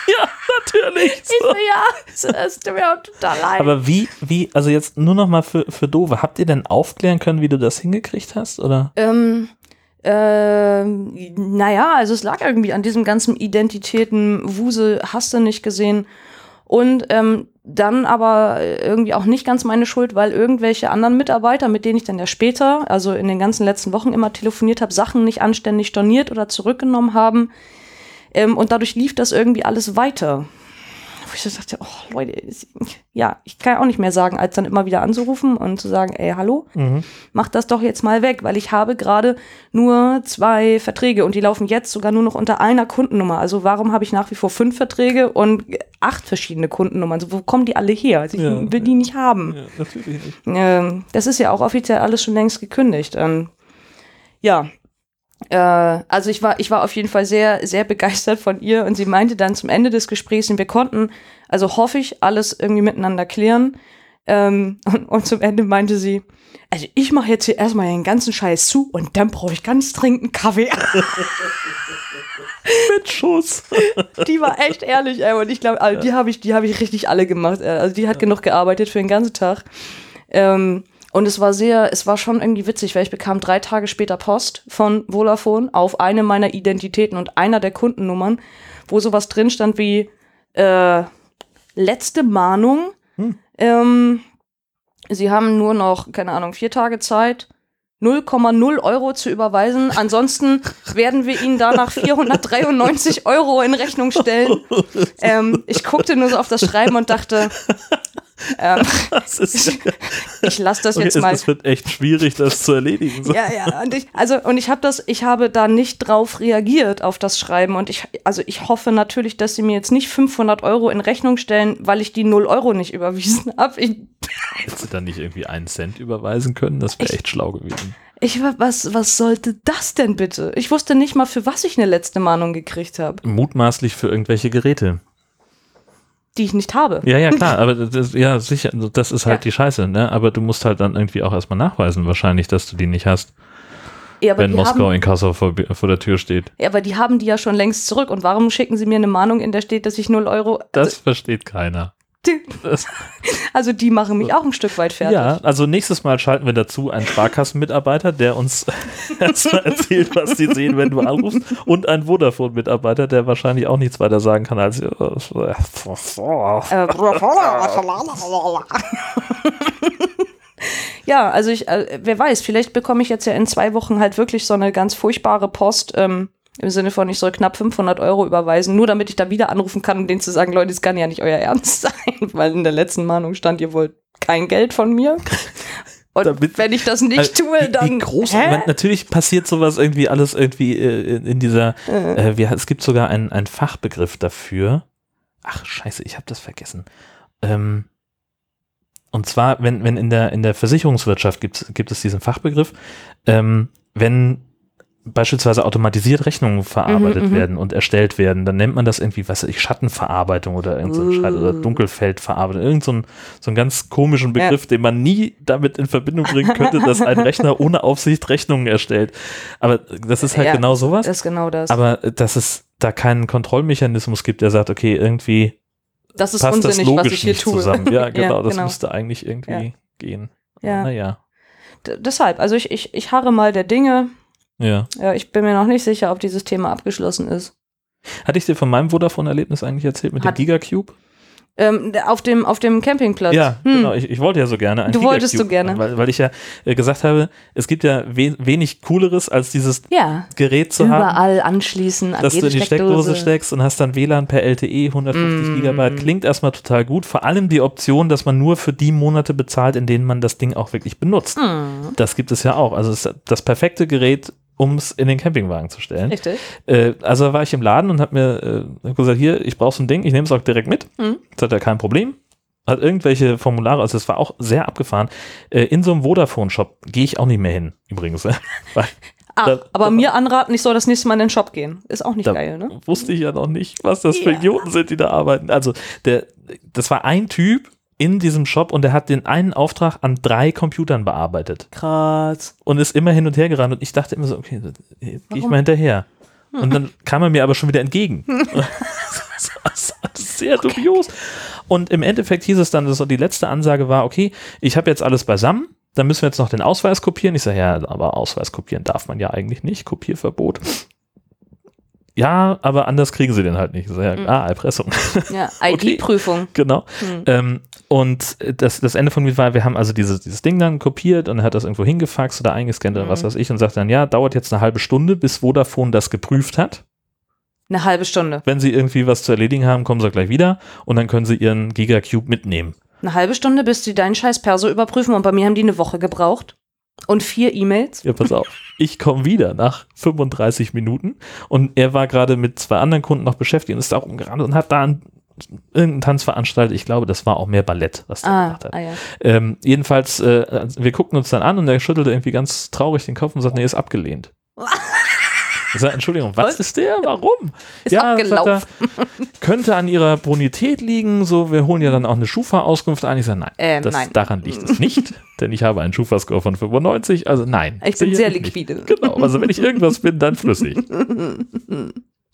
Ja, natürlich. so, ja, es tut mir auch total leid. Aber wie, wie, also jetzt nur noch mal für, für Dove, habt ihr denn aufklären können, wie du das hingekriegt hast? Oder? Ähm, ähm, naja, also es lag irgendwie an diesem ganzen Identitäten-Wusel, hast du nicht gesehen. Und ähm, dann aber irgendwie auch nicht ganz meine Schuld, weil irgendwelche anderen Mitarbeiter, mit denen ich dann ja später, also in den ganzen letzten Wochen immer telefoniert habe, Sachen nicht anständig storniert oder zurückgenommen haben. Ähm, und dadurch lief das irgendwie alles weiter. Wo ich so dachte, oh Leute, ja, ich kann ja auch nicht mehr sagen, als dann immer wieder anzurufen und zu sagen, ey, hallo, mach das doch jetzt mal weg, weil ich habe gerade nur zwei Verträge und die laufen jetzt sogar nur noch unter einer Kundennummer. Also warum habe ich nach wie vor fünf Verträge und acht verschiedene Kundennummern? Also wo kommen die alle her? Also ich Ja, will die nicht haben. Ja, natürlich nicht. Ähm, das ist ja auch offiziell alles schon längst gekündigt. Ähm, ja. Äh, also ich war, ich war auf jeden Fall sehr, sehr begeistert von ihr und sie meinte dann zum Ende des Gesprächs, und wir konnten, also hoffe ich, alles irgendwie miteinander klären. Ähm, und, und zum Ende meinte sie, also ich mache jetzt hier erstmal den ganzen Scheiß zu und dann brauche ich ganz dringend Kaffee. Mit Schuss. die war echt ehrlich, ey. Und ich glaube, also die habe ich, die habe ich richtig alle gemacht. Also die hat genug gearbeitet für den ganzen Tag. Ähm, und es war sehr, es war schon irgendwie witzig, weil ich bekam drei Tage später Post von Vodafone auf eine meiner Identitäten und einer der Kundennummern, wo sowas drin stand wie äh, letzte Mahnung. Ähm, sie haben nur noch, keine Ahnung, vier Tage Zeit. 0,0 Euro zu überweisen. Ansonsten werden wir Ihnen danach 493 Euro in Rechnung stellen. Ähm, ich guckte nur so auf das Schreiben und dachte, ähm, ist ich lasse das okay, jetzt mal. es wird echt schwierig, das zu erledigen. So. Ja, ja, und ich, also, und ich habe das, ich habe da nicht drauf reagiert auf das Schreiben und ich, also ich hoffe natürlich, dass sie mir jetzt nicht 500 Euro in Rechnung stellen, weil ich die 0 Euro nicht überwiesen habe. Hättest du dann nicht irgendwie einen Cent überweisen können? Das wäre echt schlau gewesen. ich war, was, was sollte das denn bitte? Ich wusste nicht mal, für was ich eine letzte Mahnung gekriegt habe, Mutmaßlich für irgendwelche Geräte. Die ich nicht habe. Ja, ja, klar, aber das, ja, sicher, das ist halt Ja. die Scheiße, ne? Aber du musst halt dann irgendwie auch erstmal nachweisen, wahrscheinlich, dass du die nicht hast, Ja, wenn Moskau haben, in Kassel vor, vor der Tür steht. ja, aber die haben die ja schon längst zurück. Und warum schicken sie mir eine Mahnung, in der steht, dass ich 0 Euro. Das Also, versteht keiner. Also die machen mich auch ein Stück weit fertig. Ja, also nächstes Mal schalten wir dazu einen Sparkassenmitarbeiter, der uns erstmal erzählt, was die sehen, wenn du anrufst, und einen Vodafone-Mitarbeiter, der wahrscheinlich auch nichts weiter sagen kann als ja, also ich, äh, wer weiß, vielleicht bekomme ich jetzt ja in zwei Wochen halt wirklich so eine ganz furchtbare Post, ähm, im Sinne von, ich soll knapp 500 Euro überweisen, nur damit ich da wieder anrufen kann und denen zu sagen, Leute, das kann ja nicht euer Ernst sein, weil in der letzten Mahnung stand, ihr wollt kein Geld von mir. Und Damit- wenn ich das nicht Also, tue, dann. wie groß, man, natürlich passiert sowas irgendwie alles irgendwie äh, in- dieser, äh, wie, es gibt sogar einen, einen Fachbegriff dafür. Ach scheiße, ich habe das vergessen. Ähm, und zwar, wenn, wenn in der, in der Versicherungswirtschaft gibt, gibt es diesen Fachbegriff, ähm, wenn beispielsweise automatisiert Rechnungen verarbeitet Mhm, mhm. werden und erstellt werden, dann nennt man das irgendwie, was weiß ich, Schattenverarbeitung oder irgend so Scheiß oder Uh. Dunkelfeldverarbeitung, irgend so, ein, so einen ganz komischen Begriff, den man nie damit in Verbindung bringen könnte, dass ein Rechner ohne Aufsicht Rechnungen erstellt. Aber das ist halt Ja, genau sowas. Das ist genau das. Aber äh, dass es da keinen Kontrollmechanismus gibt, der sagt, okay, irgendwie das ist passt das unsinnig, was logisch ich hier nicht tue. zusammen. Ja, genau, Ja, das genau. müsste eigentlich irgendwie Ja. gehen. Ja. Naja, deshalb, also ich, ich, ich harre mal der Dinge. Ja. Ja, ich bin mir noch nicht sicher, ob dieses Thema abgeschlossen ist. Hatte ich dir von meinem Vodafone-Erlebnis eigentlich erzählt mit Hat- dem Gigacube? Ähm, auf, dem, auf dem Campingplatz. Ja, Hm. genau. Ich, ich wollte ja so gerne ein Du wolltest Gigacube so gerne. haben, Weil, weil ich ja äh, gesagt habe, es gibt ja we wenig Cooleres, als dieses Ja, Gerät zu haben. überall anschließen, an dass du in die Steckdose Steckdose. steckst und hast dann WLAN per LTE 150 Mm. Gigabyte. Klingt erstmal total gut. Vor allem die Option, dass man nur für die Monate bezahlt, in denen man das Ding auch wirklich benutzt. Hm, Das gibt es ja auch. Also das perfekte Gerät, um es in den Campingwagen zu stellen. richtig. Äh, also war ich im Laden und habe mir äh, hab gesagt, hier, ich brauche so ein Ding, ich nehme es auch direkt mit. Mhm. Das hat er kein Problem. Hat irgendwelche Formulare, also es war auch sehr abgefahren. Äh, in so einem Vodafone-Shop gehe ich auch nicht mehr hin, übrigens. Weil Ah, Da- aber da- mir anraten, ich soll das nächste Mal in den Shop gehen. Ist auch nicht geil, ne? wusste ich ja noch nicht, was das für Ja. Idioten sind, die da arbeiten. Also, der, das war ein Typ in diesem Shop und der hat den einen Auftrag an drei Computern bearbeitet Krass. und ist immer hin und her gerannt und ich dachte immer so, okay, gehe ich mal hinterher. Und dann kam er mir aber schon wieder entgegen. das sehr dubios. Und im Endeffekt hieß es dann, dass die letzte Ansage war, okay, ich habe jetzt alles beisammen, dann müssen wir jetzt noch den Ausweis kopieren. Ich sage, ja, aber Ausweis kopieren darf man ja eigentlich nicht, Kopierverbot. Ja, aber anders kriegen sie den halt nicht. Ja, Mhm. ah, Erpressung. Ja, Okay. ID-Prüfung. genau. Hm. Ähm, und das, das Ende von mir war, wir haben also dieses, dieses Ding dann kopiert und er hat das irgendwo hingefaxt oder eingescannt oder was Mhm. weiß ich und sagt dann, ja, dauert jetzt eine halbe Stunde, bis Vodafone das geprüft hat. Eine halbe Stunde. Wenn sie irgendwie was zu erledigen haben, kommen sie gleich wieder und dann können sie ihren Gigacube mitnehmen. Eine halbe Stunde, bis die deinen scheiß Perso überprüfen und bei mir haben die eine Woche gebraucht. Und vier E-Mails. Ja, pass auf. Ich komme wieder nach 35 Minuten und er war gerade mit zwei anderen Kunden noch beschäftigt und ist da rumgerannt und hat da einen, irgendeinen Tanz veranstaltet. Ich glaube, das war auch mehr Ballett, was der Ah, gemacht hat. ah ja. Ähm, jedenfalls, äh, wir guckten uns dann an und er schüttelte irgendwie ganz traurig den Kopf und sagt, nee, ist abgelehnt. Sag, Entschuldigung, was, Was? ist der? Warum? Ist sagt abgelaufen. er, könnte an ihrer Bonität liegen, so, wir holen ja dann auch eine Schufa-Auskunft ein. Ich sage, nein, Ähm, das, nein. daran liegt es nicht, denn ich habe einen Schufa-Score von 95, also nein. Ich bin sehr nicht. liquide. Genau, also wenn ich irgendwas bin, dann flüssig.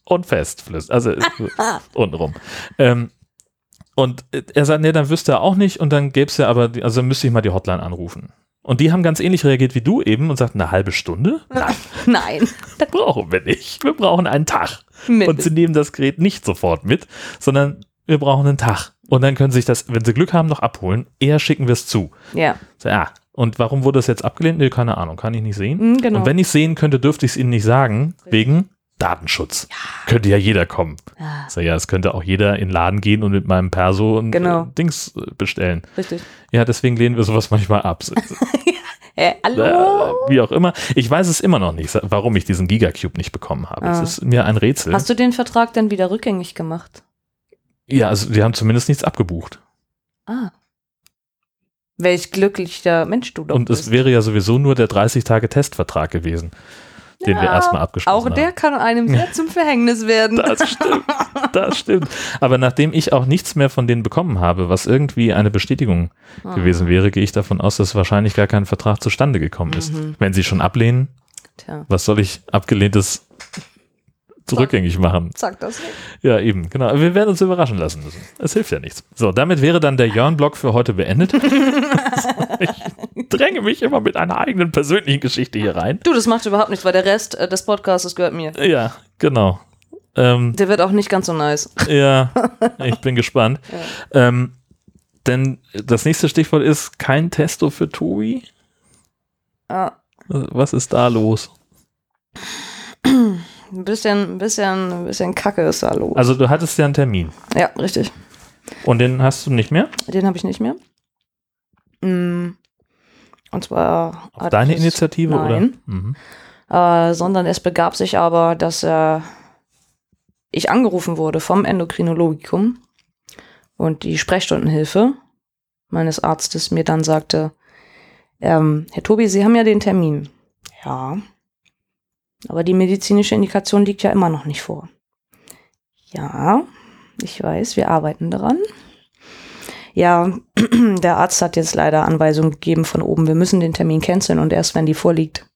Und fest flüssig, also untenrum. Ähm, und äh, er sagt, nee, dann wüsste er auch nicht und dann gäbe es ja aber, die, also müsste ich mal die Hotline anrufen. Und die haben ganz ähnlich reagiert wie du eben und sagten, eine halbe Stunde? Nein, Nein. das brauchen wir nicht. Wir brauchen einen Tag. Und sie nehmen das Gerät nicht sofort mit, sondern wir brauchen einen Tag. Und dann können sie sich das, wenn sie Glück haben, noch abholen. Eher schicken wir es zu. Ja, So, ja. Und warum wurde das jetzt abgelehnt? Nee, keine Ahnung, kann ich nicht sehen. Mhm, genau. Und wenn ich sehen könnte, dürfte ich es ihnen nicht sagen, wegen Datenschutz. Könnte ja jeder kommen. Ah, So, ja, es könnte auch jeder in den Laden gehen und mit meinem Perso ein Genau. äh, Dings äh, bestellen. richtig. Ja, deswegen lehnen wir sowas manchmal ab. Äh, hallo? äh, wie auch immer. Ich weiß es immer noch nicht, warum ich diesen Gigacube nicht bekommen habe. Ah. Es ist mir ein Rätsel. Hast du den Vertrag dann wieder rückgängig gemacht? ja, also die haben zumindest nichts abgebucht. Ah. Welch glücklicher Mensch du doch und bist. es wäre ja sowieso nur der 30-Tage-Testvertrag gewesen, den wir erstmal abgeschlossen Auch haben. der kann einem sehr zum Verhängnis werden. Das stimmt. Das stimmt. Aber nachdem ich auch nichts mehr von denen bekommen habe, was irgendwie eine Bestätigung Ah. gewesen wäre, gehe ich davon aus, dass wahrscheinlich gar kein Vertrag zustande gekommen ist. Mhm. Wenn sie schon ablehnen, Tja. was soll ich abgelehntes rückgängig machen. Sag das nicht. Ja, eben, genau. Wir werden uns überraschen lassen müssen. Es hilft ja nichts. So, damit wäre dann der Jörn-Blog für heute beendet. dränge mich immer mit einer eigenen persönlichen Geschichte hier rein. Du, das macht überhaupt nichts, weil der Rest äh, des Podcasts gehört mir. Ja, genau. Ähm, Der wird auch nicht ganz so nice. ja, ich bin gespannt. Ähm, denn das nächste Stichwort ist kein Testo für Tobi. Ja. Was ist da los? Ein bisschen, ein bisschen, ein bisschen Kacke ist da los. Also du hattest ja einen Termin ja, richtig. und den hast du nicht mehr? Den habe ich nicht mehr. Mm. Und zwar. Auf hat deine es- Initiative Nein. oder? Mhm. Äh, sondern es begab sich aber, dass äh, ich angerufen wurde vom Endokrinologikum und die Sprechstundenhilfe meines Arztes mir dann sagte, ähm, Herr Tobi, Sie haben ja den Termin. Ja. Aber die medizinische Indikation liegt ja immer noch nicht vor. Ja, ich weiß, wir arbeiten daran. Ja, der Arzt hat jetzt leider Anweisungen gegeben von oben, wir müssen den Termin canceln und erst wenn die vorliegt,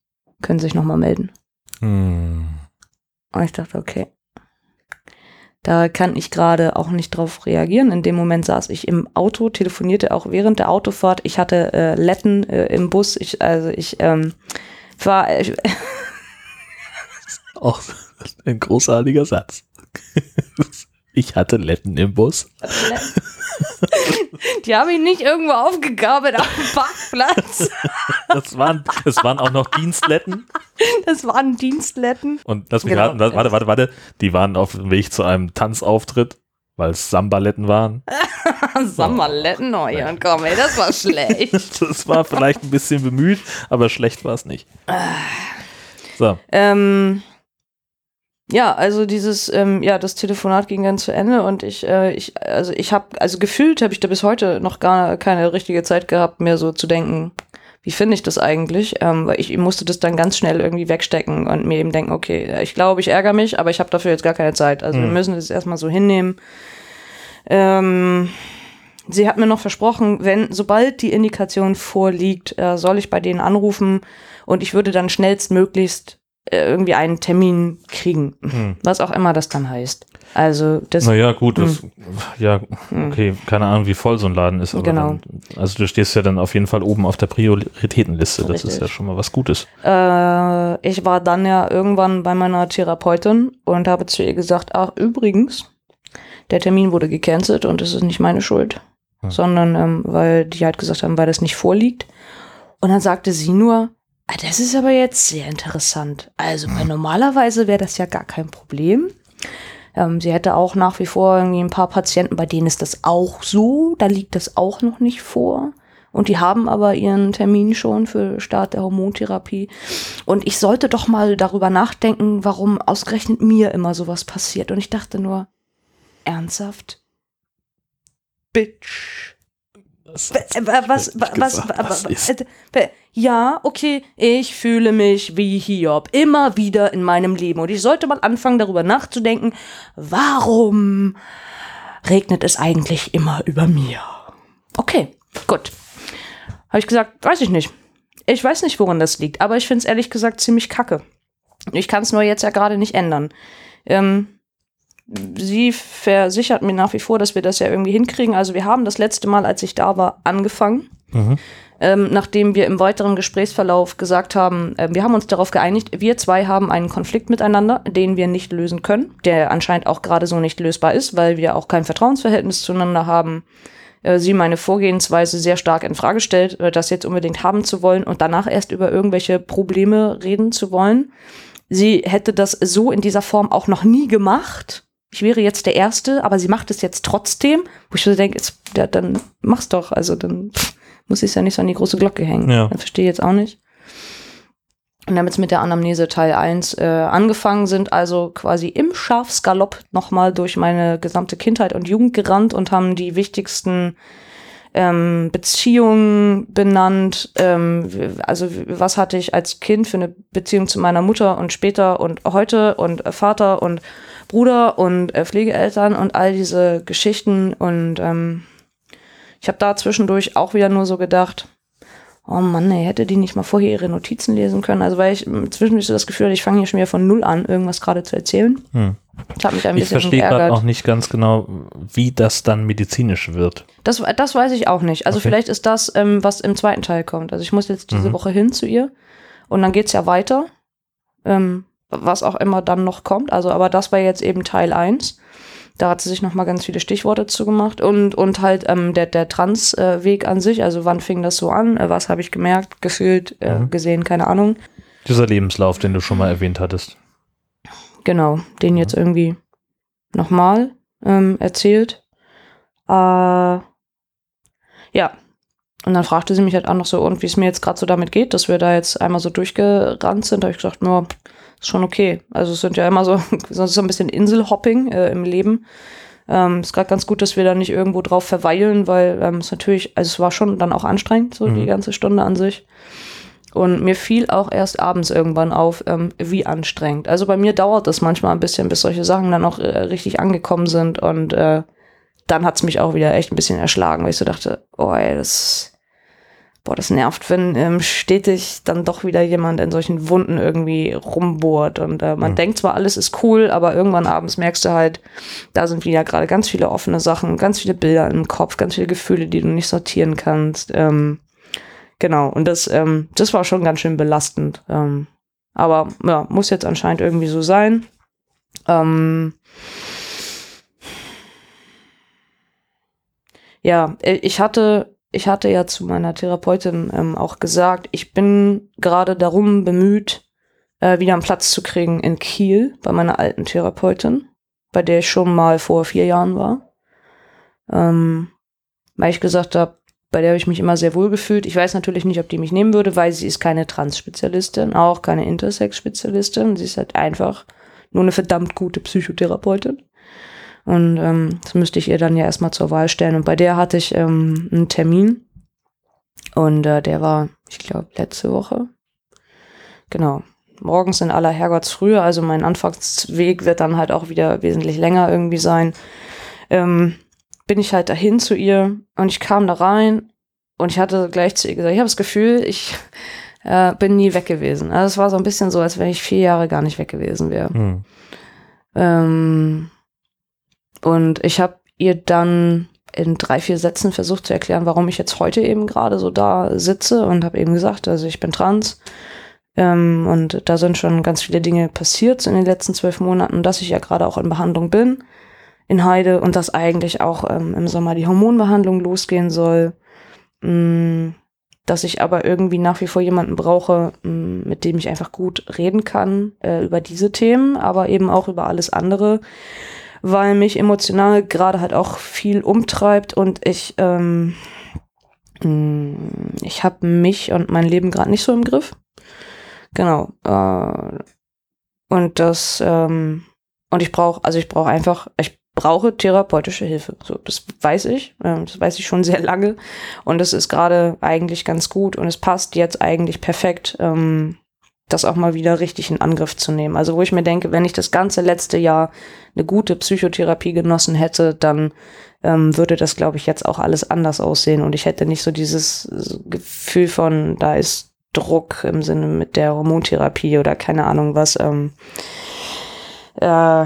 können Sie sich nochmal melden. Hm. Und ich dachte, okay. Da kann ich gerade auch nicht drauf reagieren. In dem Moment saß ich im Auto, telefonierte auch während der Autofahrt. Ich hatte äh, Letten äh, im Bus. Ich, also ich ähm, war, ich, Auch ein großartiger Satz. Ich hatte Letten im Bus. die habe ich nicht irgendwo aufgegabelt auf dem Parkplatz. Das waren, das waren auch noch Dienstletten. Das waren Dienstletten. Und lass mich Genau. raten, warte, warte, warte. Die waren auf dem Weg zu einem Tanzauftritt, weil es Sambaletten waren. Sammerletten, oh ja, komm, ey, das war schlecht. Das war vielleicht ein bisschen bemüht, aber schlecht war es nicht. So, Ähm, ja, also dieses, ähm, ja, das Telefonat ging dann zu Ende und ich, äh, ich, also ich habe, also gefühlt habe ich da bis heute noch gar keine richtige Zeit gehabt, mir so zu denken, wie finde ich das eigentlich? Ähm, weil ich, ich musste das dann ganz schnell irgendwie wegstecken und mir eben denken, okay, ich glaube, ich ärgere mich, aber ich habe dafür jetzt gar keine Zeit. Also wir Mhm. müssen das erstmal so hinnehmen. Ähm, sie hat mir noch versprochen, wenn, sobald die Indikation vorliegt, äh, soll ich bei denen anrufen und ich würde dann schnellstmöglichst äh, irgendwie einen Termin kriegen. Hm. Was auch immer das dann heißt. Also das naja, gut, das, ja, okay, keine Ahnung, wie voll so ein Laden ist, aber Genau. dann, also du stehst ja dann auf jeden Fall oben auf der Prioritätenliste, das ist Richtig. ja schon mal was Gutes. Äh, ich war dann ja irgendwann bei meiner Therapeutin und habe zu ihr gesagt, ach übrigens, der Termin wurde gecancelt und es ist nicht meine Schuld, Hm. sondern ähm, weil die halt gesagt haben, weil das nicht vorliegt. Und dann sagte sie nur, das ist aber jetzt sehr interessant. Also weil normalerweise wäre das ja gar kein Problem. Ähm, sie hätte auch nach wie vor irgendwie ein paar Patienten, bei denen ist das auch so, da liegt das auch noch nicht vor. Und die haben aber ihren Termin schon für Start der Hormontherapie. Und ich sollte doch mal darüber nachdenken, warum ausgerechnet mir immer sowas passiert. Und ich dachte nur, ernsthaft? Bitch. Was, ja, okay, ich fühle mich wie Hiob immer wieder in meinem Leben und ich sollte mal anfangen darüber nachzudenken, warum regnet es eigentlich immer über mir? Okay, gut. Habe ich gesagt, weiß ich nicht. Ich weiß nicht, woran das liegt, aber ich finde es ehrlich gesagt ziemlich kacke. Ich kann es nur jetzt ja gerade nicht ändern. Ähm, sie versichert mir nach wie vor, dass wir das ja irgendwie hinkriegen. Also wir haben das letzte Mal, als ich da war, angefangen. Mhm. Ähm, nachdem wir im weiteren Gesprächsverlauf gesagt haben, äh, wir haben uns darauf geeinigt, wir zwei haben einen Konflikt miteinander, den wir nicht lösen können, der anscheinend auch gerade so nicht lösbar ist, weil wir auch kein Vertrauensverhältnis zueinander haben. Äh, sie meine Vorgehensweise sehr stark in Frage stellt, äh, das jetzt unbedingt haben zu wollen und danach erst über irgendwelche Probleme reden zu wollen. Sie hätte das so in dieser Form auch noch nie gemacht. Ich wäre jetzt der Erste, aber sie macht es jetzt trotzdem, wo ich so denke, jetzt, ja, dann mach's doch. Also dann muss ich es ja nicht so an die große Glocke hängen. Ja. Das verstehe ich jetzt auch nicht. Und damit mit der Anamnese Teil 1 äh, angefangen sind, also quasi im Schafsgalopp nochmal durch meine gesamte Kindheit und Jugend gerannt und haben die wichtigsten ähm, Beziehungen benannt. Ähm, also was hatte ich als Kind für eine Beziehung zu meiner Mutter und später und heute und Vater und Bruder und äh, Pflegeeltern und all diese Geschichten. Und ähm, ich habe da zwischendurch auch wieder nur so gedacht, oh Mann, ey, hätte die nicht mal vorher ihre Notizen lesen können. Also weil ich zwischendurch so das Gefühl hatte, ich fange hier schon wieder von Null an, irgendwas gerade zu erzählen. Hm. Ich habe mich ein Ich bisschen verstehe gerade auch nicht ganz genau, wie das dann medizinisch wird. Das, das weiß ich auch nicht. Also Okay. vielleicht ist das, ähm, was im zweiten Teil kommt. Also ich muss jetzt diese Mhm. Woche hin zu ihr und dann geht's ja weiter. Ähm, was auch immer dann noch kommt. Also, aber das war jetzt eben Teil 1. Da hat sie sich nochmal ganz viele Stichworte zugemacht und, und halt ähm, der, der Trans-Weg an sich, also wann fing das so an, äh, was habe ich gemerkt, gefühlt, äh, Mhm. gesehen, keine Ahnung. Dieser Lebenslauf, den du schon mal erwähnt hattest. Genau, den jetzt irgendwie nochmal ähm, erzählt. Äh, ja. Und dann fragte sie mich halt auch noch so, und wie es mir jetzt gerade so damit geht, dass wir da jetzt einmal so durchgerannt sind. Da habe ich gesagt, nur ist schon okay. Also es sind ja immer so, so ein bisschen Inselhopping äh, im Leben. Ähm, ist gerade ganz gut, dass wir da nicht irgendwo drauf verweilen, weil ähm, es natürlich, also es war schon dann auch anstrengend, so Mhm. die ganze Stunde an sich. Und mir fiel auch erst abends irgendwann auf, ähm, wie anstrengend. Also bei mir dauert es manchmal ein bisschen, bis solche Sachen dann auch äh, richtig angekommen sind. Und äh, dann hat's mich auch wieder echt ein bisschen erschlagen, weil ich so dachte, oh ey, das, boah, das nervt, wenn ähm, stetig dann doch wieder jemand in solchen Wunden irgendwie rumbohrt. Und äh, man Mhm. denkt zwar, alles ist cool, aber irgendwann abends merkst du halt, da sind wieder gerade ganz viele offene Sachen, ganz viele Bilder im Kopf, ganz viele Gefühle, die du nicht sortieren kannst. Ähm, genau, und das, ähm, das war schon ganz schön belastend. Ähm, aber ja, muss jetzt anscheinend irgendwie so sein. Ähm, ja, äh, ich hatte, ich hatte ja zu meiner Therapeutin ähm, auch gesagt, ich bin gerade darum bemüht, äh, wieder einen Platz zu kriegen in Kiel bei meiner alten Therapeutin, bei der ich schon mal vor vier Jahren war. Ähm, weil ich gesagt habe, bei der habe ich mich immer sehr wohl gefühlt. Ich weiß natürlich nicht, ob die mich nehmen würde, weil sie ist keine Trans-Spezialistin, auch keine Intersex-Spezialistin. Sie ist halt einfach nur eine verdammt gute Psychotherapeutin. Und ähm, das müsste ich ihr dann ja erstmal zur Wahl stellen. Und bei der hatte ich ähm, einen Termin. Und äh, der war, ich glaube, letzte Woche. Genau. Morgens in aller Herrgottsfrühe. Also mein Anfangsweg wird dann halt auch wieder wesentlich länger irgendwie sein. Ähm, bin ich halt dahin zu ihr und ich kam da rein und ich hatte gleich zu ihr gesagt, ich habe das Gefühl, ich äh, bin nie weg gewesen. Also es war so ein bisschen so, als wenn ich vier Jahre gar nicht weg gewesen wäre. Hm. Ähm, und ich habe ihr dann in drei, vier Sätzen versucht zu erklären, warum ich jetzt heute eben gerade so da sitze und habe eben gesagt, also ich bin trans. Ähm, und da sind schon ganz viele Dinge passiert in den letzten zwölf Monaten, dass ich ja gerade auch in Behandlung bin in Heide und dass eigentlich auch ähm, im Sommer die Hormonbehandlung losgehen soll. Mm, dass ich aber irgendwie nach wie vor jemanden brauche, mm, mit dem ich einfach gut reden kann äh, über diese Themen, aber eben auch über alles andere, weil mich emotional gerade halt auch viel umtreibt und ich ähm, mm, ich habe mich und mein Leben gerade nicht so im Griff. Genau. Äh, und das ähm, und ich brauche, also ich brauche einfach, ich brauche therapeutische Hilfe. So, das weiß ich, ähm, das weiß ich schon sehr lange und das ist gerade eigentlich ganz gut und es passt jetzt eigentlich perfekt, ähm, das auch mal wieder richtig in Angriff zu nehmen. Also wo ich mir denke, wenn ich das ganze letzte Jahr eine gute Psychotherapie genossen hätte, dann ähm, würde das, glaube ich, jetzt auch alles anders aussehen und ich hätte nicht so dieses Gefühl von, da ist Druck im Sinne mit der Hormontherapie oder keine Ahnung was. Ähm, äh,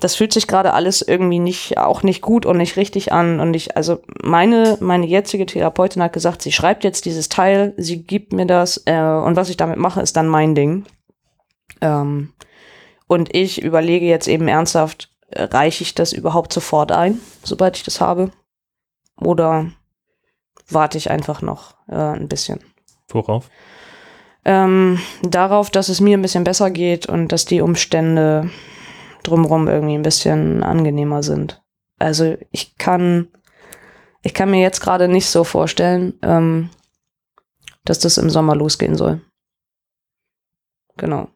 das fühlt sich gerade alles irgendwie nicht, auch nicht gut und nicht richtig an. Und ich, also meine, meine jetzige Therapeutin hat gesagt, sie schreibt jetzt dieses Teil, sie gibt mir das äh, und was ich damit mache, ist dann mein Ding. Ähm, und ich überlege jetzt eben ernsthaft, reiche ich das überhaupt sofort ein, sobald ich das habe? Oder warte ich einfach noch äh, ein bisschen? Worauf? Ähm, darauf, dass es mir ein bisschen besser geht und dass die Umstände drumherum irgendwie ein bisschen angenehmer sind. Also ich kann, ich kann mir jetzt gerade nicht so vorstellen, ähm, dass das im Sommer losgehen soll. Genau.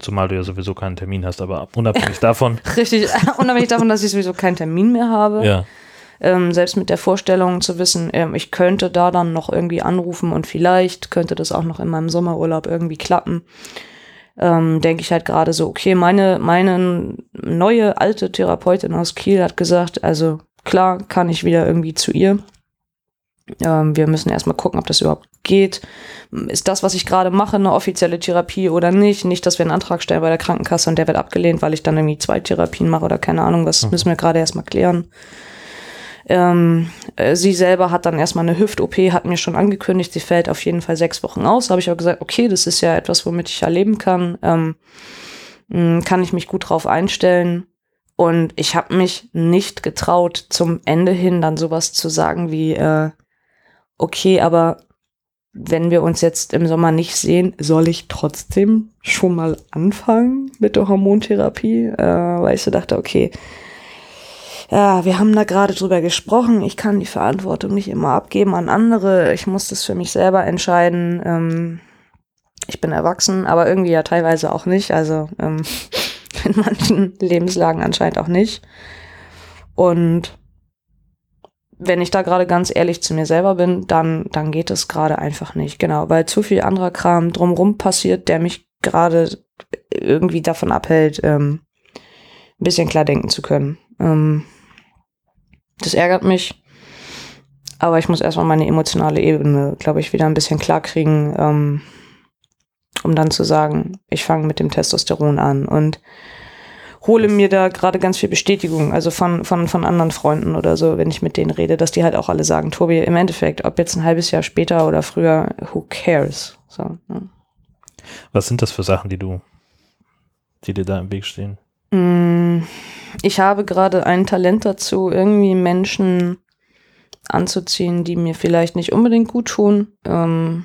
Zumal du ja sowieso keinen Termin hast, aber unabhängig davon. Richtig, unabhängig davon, dass ich sowieso keinen Termin mehr habe. ja. ähm, selbst mit der Vorstellung zu wissen, ähm, ich könnte da dann noch irgendwie anrufen und vielleicht könnte das auch noch in meinem Sommerurlaub irgendwie klappen, ähm, denke ich halt gerade so, okay, meine, meine neue alte Therapeutin aus Kiel hat gesagt, also klar kann ich wieder irgendwie zu ihr. Ähm, wir müssen erstmal gucken, ob das überhaupt geht. Ist das, was ich gerade mache, eine offizielle Therapie oder nicht? Nicht, dass wir einen Antrag stellen bei der Krankenkasse und der wird abgelehnt, weil ich dann irgendwie zwei Therapien mache oder keine Ahnung, was müssen wir gerade erstmal klären. Ähm, äh, sie selber hat dann erstmal eine Hüft-OP, hat mir schon angekündigt, sie fällt auf jeden Fall sechs Wochen aus. Habe ich aber gesagt, okay, das ist ja etwas, womit ich ja leben kann. Ähm, kann ich mich gut drauf einstellen. Und ich habe mich nicht getraut, zum Ende hin dann sowas zu sagen wie, äh, okay, aber wenn wir uns jetzt im Sommer nicht sehen, soll ich trotzdem schon mal anfangen mit der Hormontherapie? Äh, weil ich so dachte, okay, ja, wir haben da gerade drüber gesprochen. Ich kann die Verantwortung nicht immer abgeben an andere. Ich muss das für mich selber entscheiden. Ähm, ich bin erwachsen, aber irgendwie ja teilweise auch nicht. Also ähm, in manchen Lebenslagen anscheinend auch nicht. Und wenn ich da gerade ganz ehrlich zu mir selber bin, dann, dann geht es gerade einfach nicht. Genau, weil zu viel anderer Kram drumrum passiert, der mich gerade irgendwie davon abhält, ähm, ein bisschen klar denken zu können. Ähm, das ärgert mich. Aber ich muss erstmal meine emotionale Ebene, glaube ich, wieder ein bisschen klar kriegen, ähm, um dann zu sagen, ich fange mit dem Testosteron an und hole mir da gerade ganz viel Bestätigung, also von, von, von anderen Freunden oder so, wenn ich mit denen rede, dass die halt auch alle sagen, Tobi, im Endeffekt, ob jetzt ein halbes Jahr später oder früher, who cares? So, ne? Was sind das für Sachen, die du, die dir da im Weg stehen? Mm, Ich habe gerade ein Talent dazu, irgendwie Menschen anzuziehen, die mir vielleicht nicht unbedingt gut tun. Ähm,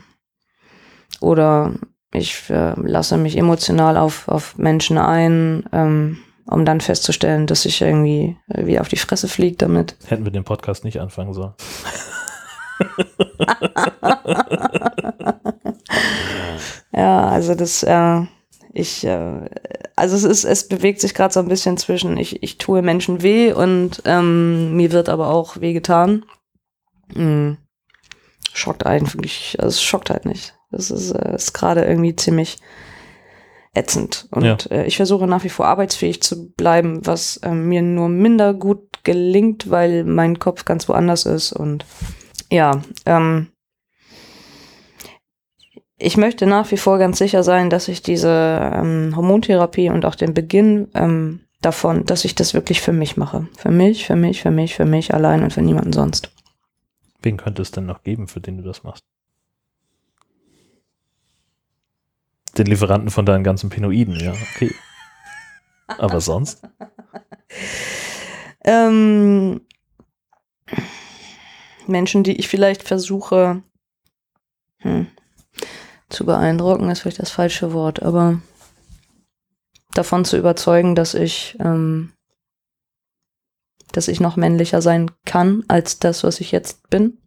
oder ich äh, lasse mich emotional auf, auf Menschen ein, ähm, um dann festzustellen, dass ich irgendwie äh, wie auf die Fresse fliege damit. Hätten wir den Podcast nicht anfangen sollen. Ja, also das, äh, ich, äh, also es ist, es bewegt sich gerade so ein bisschen zwischen, ich, ich tue Menschen weh und ähm, mir wird aber auch weh getan. Mm. Schockt eigentlich, also es schockt halt nicht. Das ist, äh, ist gerade irgendwie ziemlich ätzend. Und Ja. äh, ich versuche nach wie vor arbeitsfähig zu bleiben, was ähm, mir nur minder gut gelingt, weil mein Kopf ganz woanders ist. Und ja, ähm, ich möchte nach wie vor ganz sicher sein, dass ich diese ähm, Hormontherapie und auch den Beginn ähm, davon, dass ich das wirklich für mich mache. Für mich, für mich, für mich, für mich allein und für niemanden sonst. Wen könnte es denn noch geben, für den du das machst? Den Lieferanten von deinen ganzen Pinoiden, ja, okay. Aber sonst? Ähm, Menschen, die ich vielleicht versuche hm, zu beeindrucken, ist vielleicht das falsche Wort, aber davon zu überzeugen, dass ich, ähm, dass ich noch männlicher sein kann als das, was ich jetzt bin.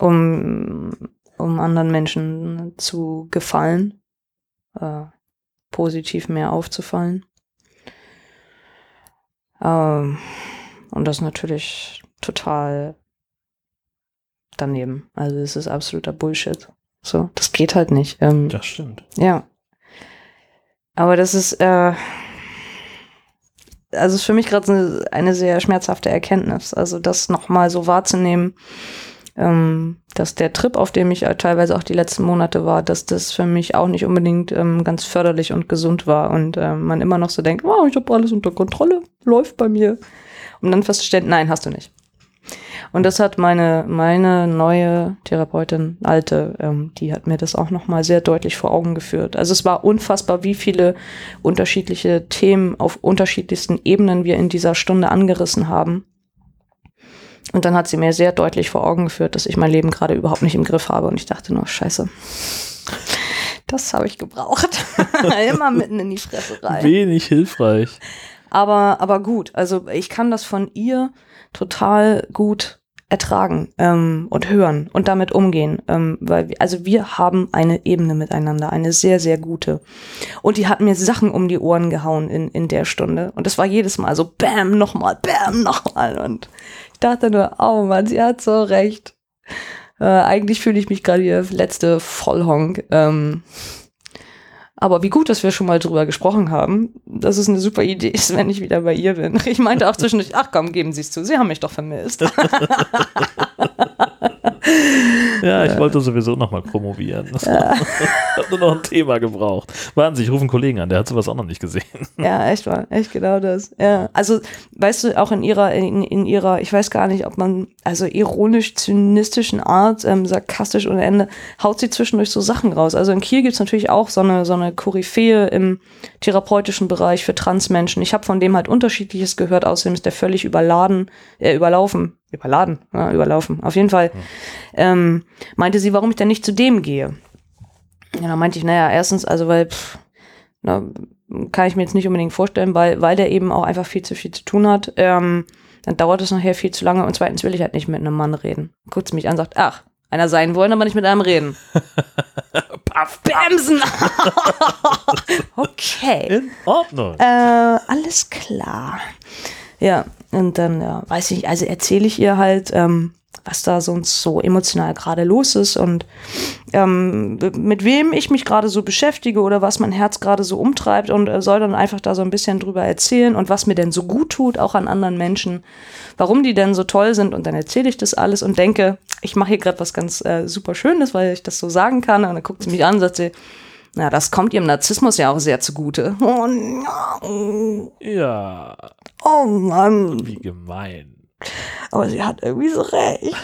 Um, um anderen Menschen zu gefallen äh, positiv mehr aufzufallen. Ähm, und das natürlich total daneben. Also es ist absoluter Bullshit. So, das geht halt nicht. Ähm, Das stimmt. ja. Aber das ist, äh, also es ist für mich gerade eine, eine sehr schmerzhafte Erkenntnis. Also das nochmal so wahrzunehmen, ähm, dass der Trip, auf dem ich äh, teilweise auch die letzten Monate war, dass das für mich auch nicht unbedingt ähm, ganz förderlich und gesund war. Und ähm, man immer noch so denkt, oh, ich habe alles unter Kontrolle, läuft bei mir. Um dann festzustellen, nein, hast du nicht. Und das hat meine, meine neue Therapeutin, alte, ähm, die hat mir das auch nochmal sehr deutlich vor Augen geführt. Also es war unfassbar, wie viele unterschiedliche Themen auf unterschiedlichsten Ebenen wir in dieser Stunde angerissen haben. Und dann hat sie mir sehr deutlich vor Augen geführt, dass ich mein Leben gerade überhaupt nicht im Griff habe. Und ich dachte nur, scheiße, das habe ich gebraucht. Immer mitten in die Fresse rein. Wenig hilfreich. Aber, aber gut, also ich kann das von ihr total gut ertragen ähm, und hören und damit umgehen. Ähm, weil, also wir haben eine Ebene miteinander, eine sehr, sehr gute. Und die hat mir Sachen um die Ohren gehauen in, in der Stunde. Und das war jedes Mal so, bam, nochmal, bam, nochmal. Und ich dachte nur, oh Mann, sie hat so recht. Äh, eigentlich fühle ich mich gerade wie der letzte Vollhonk. Ähm, Aber wie gut, dass wir schon mal drüber gesprochen haben, dass es eine super Idee ist, wenn ich wieder bei ihr bin. Ich meinte auch zwischendurch, ach komm, geben Sie es zu, Sie haben mich doch vermisst. Ja, ich wollte sowieso nochmal promovieren. Ich habe nur noch ein Thema gebraucht. Warten Sie, ich rufe einen Kollegen an, der hat sowas auch noch nicht gesehen. Ja, echt war, echt genau das. Ja, also weißt du, auch in ihrer, in, in ihrer, ich weiß gar nicht, ob man, also ironisch-zynistischen Art, ähm, sarkastisch ohne Ende, haut sie zwischendurch so Sachen raus. Also in Kiel gibt's natürlich auch so eine, so eine Koryphäe im therapeutischen Bereich für Transmenschen. Ich habe von dem halt unterschiedliches gehört, außerdem ist der völlig überladen, äh, überlaufen. Überladen, ja, überlaufen. Auf jeden Fall ähm, meinte sie, warum ich denn nicht zu dem gehe. Ja, dann meinte ich, naja, erstens, also weil, pff, na, kann ich mir jetzt nicht unbedingt vorstellen, weil, weil der eben auch einfach viel zu viel zu tun hat. Ähm, dann dauert es nachher viel zu lange und zweitens will ich halt nicht mit einem Mann reden. Guckt mich an und sagt, ach, einer sein wollen, aber nicht mit einem reden. Paff, Bämsen! okay. in Ordnung. Äh, alles klar. Ja, und dann, ja, weiß ich, also erzähle ich ihr halt, ähm, was da sonst so emotional gerade los ist und ähm, mit wem ich mich gerade so beschäftige oder was mein Herz gerade so umtreibt und äh, soll dann einfach da so ein bisschen drüber erzählen und was mir denn so gut tut, auch an anderen Menschen, warum die denn so toll sind und dann erzähle ich das alles und denke, ich mache hier gerade was ganz äh, super Schönes, weil ich das so sagen kann. Und dann guckt sie mich an und sagt sie, na, das kommt ihrem Narzissmus ja auch sehr zugute. Oh, no. Ja, oh Mann. wie gemein. Aber sie hat irgendwie so recht.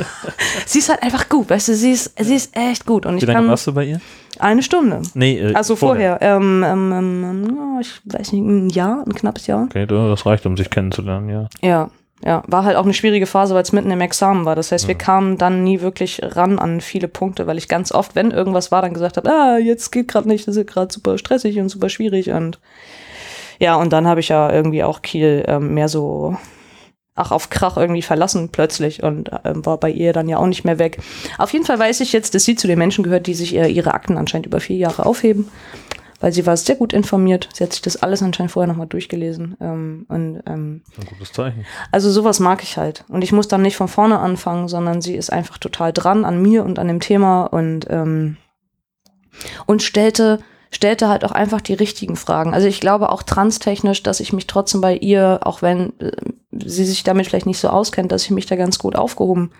sie ist halt einfach gut, weißt du, sie ist, sie ist echt gut. Und ich Wie lange kann warst du bei ihr? eine Stunde. Nee, äh, Also vorher, ähm, ähm, ähm, ja, ich weiß nicht, ein Jahr, ein knappes Jahr. Okay, du- das reicht, um sich kennenzulernen, ja. Ja, ja, war halt auch eine schwierige Phase, weil es mitten im Examen war. Das heißt, wir kamen dann nie wirklich ran an viele Punkte, weil ich ganz oft, wenn irgendwas war, dann gesagt habe, ah, jetzt geht gerade nicht, das ist gerade super stressig und super schwierig und ja, und dann habe ich ja irgendwie auch Kiel ähm, mehr so ach auf Krach irgendwie verlassen plötzlich und ähm, war bei ihr dann ja auch nicht mehr weg. Auf jeden Fall weiß ich jetzt, dass sie zu den Menschen gehört, die sich äh, ihre Akten anscheinend über vier Jahre aufheben, weil sie war sehr gut informiert. Sie hat sich das alles anscheinend vorher nochmal durchgelesen ähm, und ähm, Ein gutes Zeichen. also sowas mag ich halt. Und ich muss dann nicht von vorne anfangen, sondern sie ist einfach total dran an mir und an dem Thema und, ähm, und stellte, stellte halt auch einfach die richtigen Fragen. Also ich glaube auch transtechnisch, dass ich mich trotzdem bei ihr, auch wenn äh, sie sich damit vielleicht nicht so auskennt, dass ich mich da ganz gut aufgehoben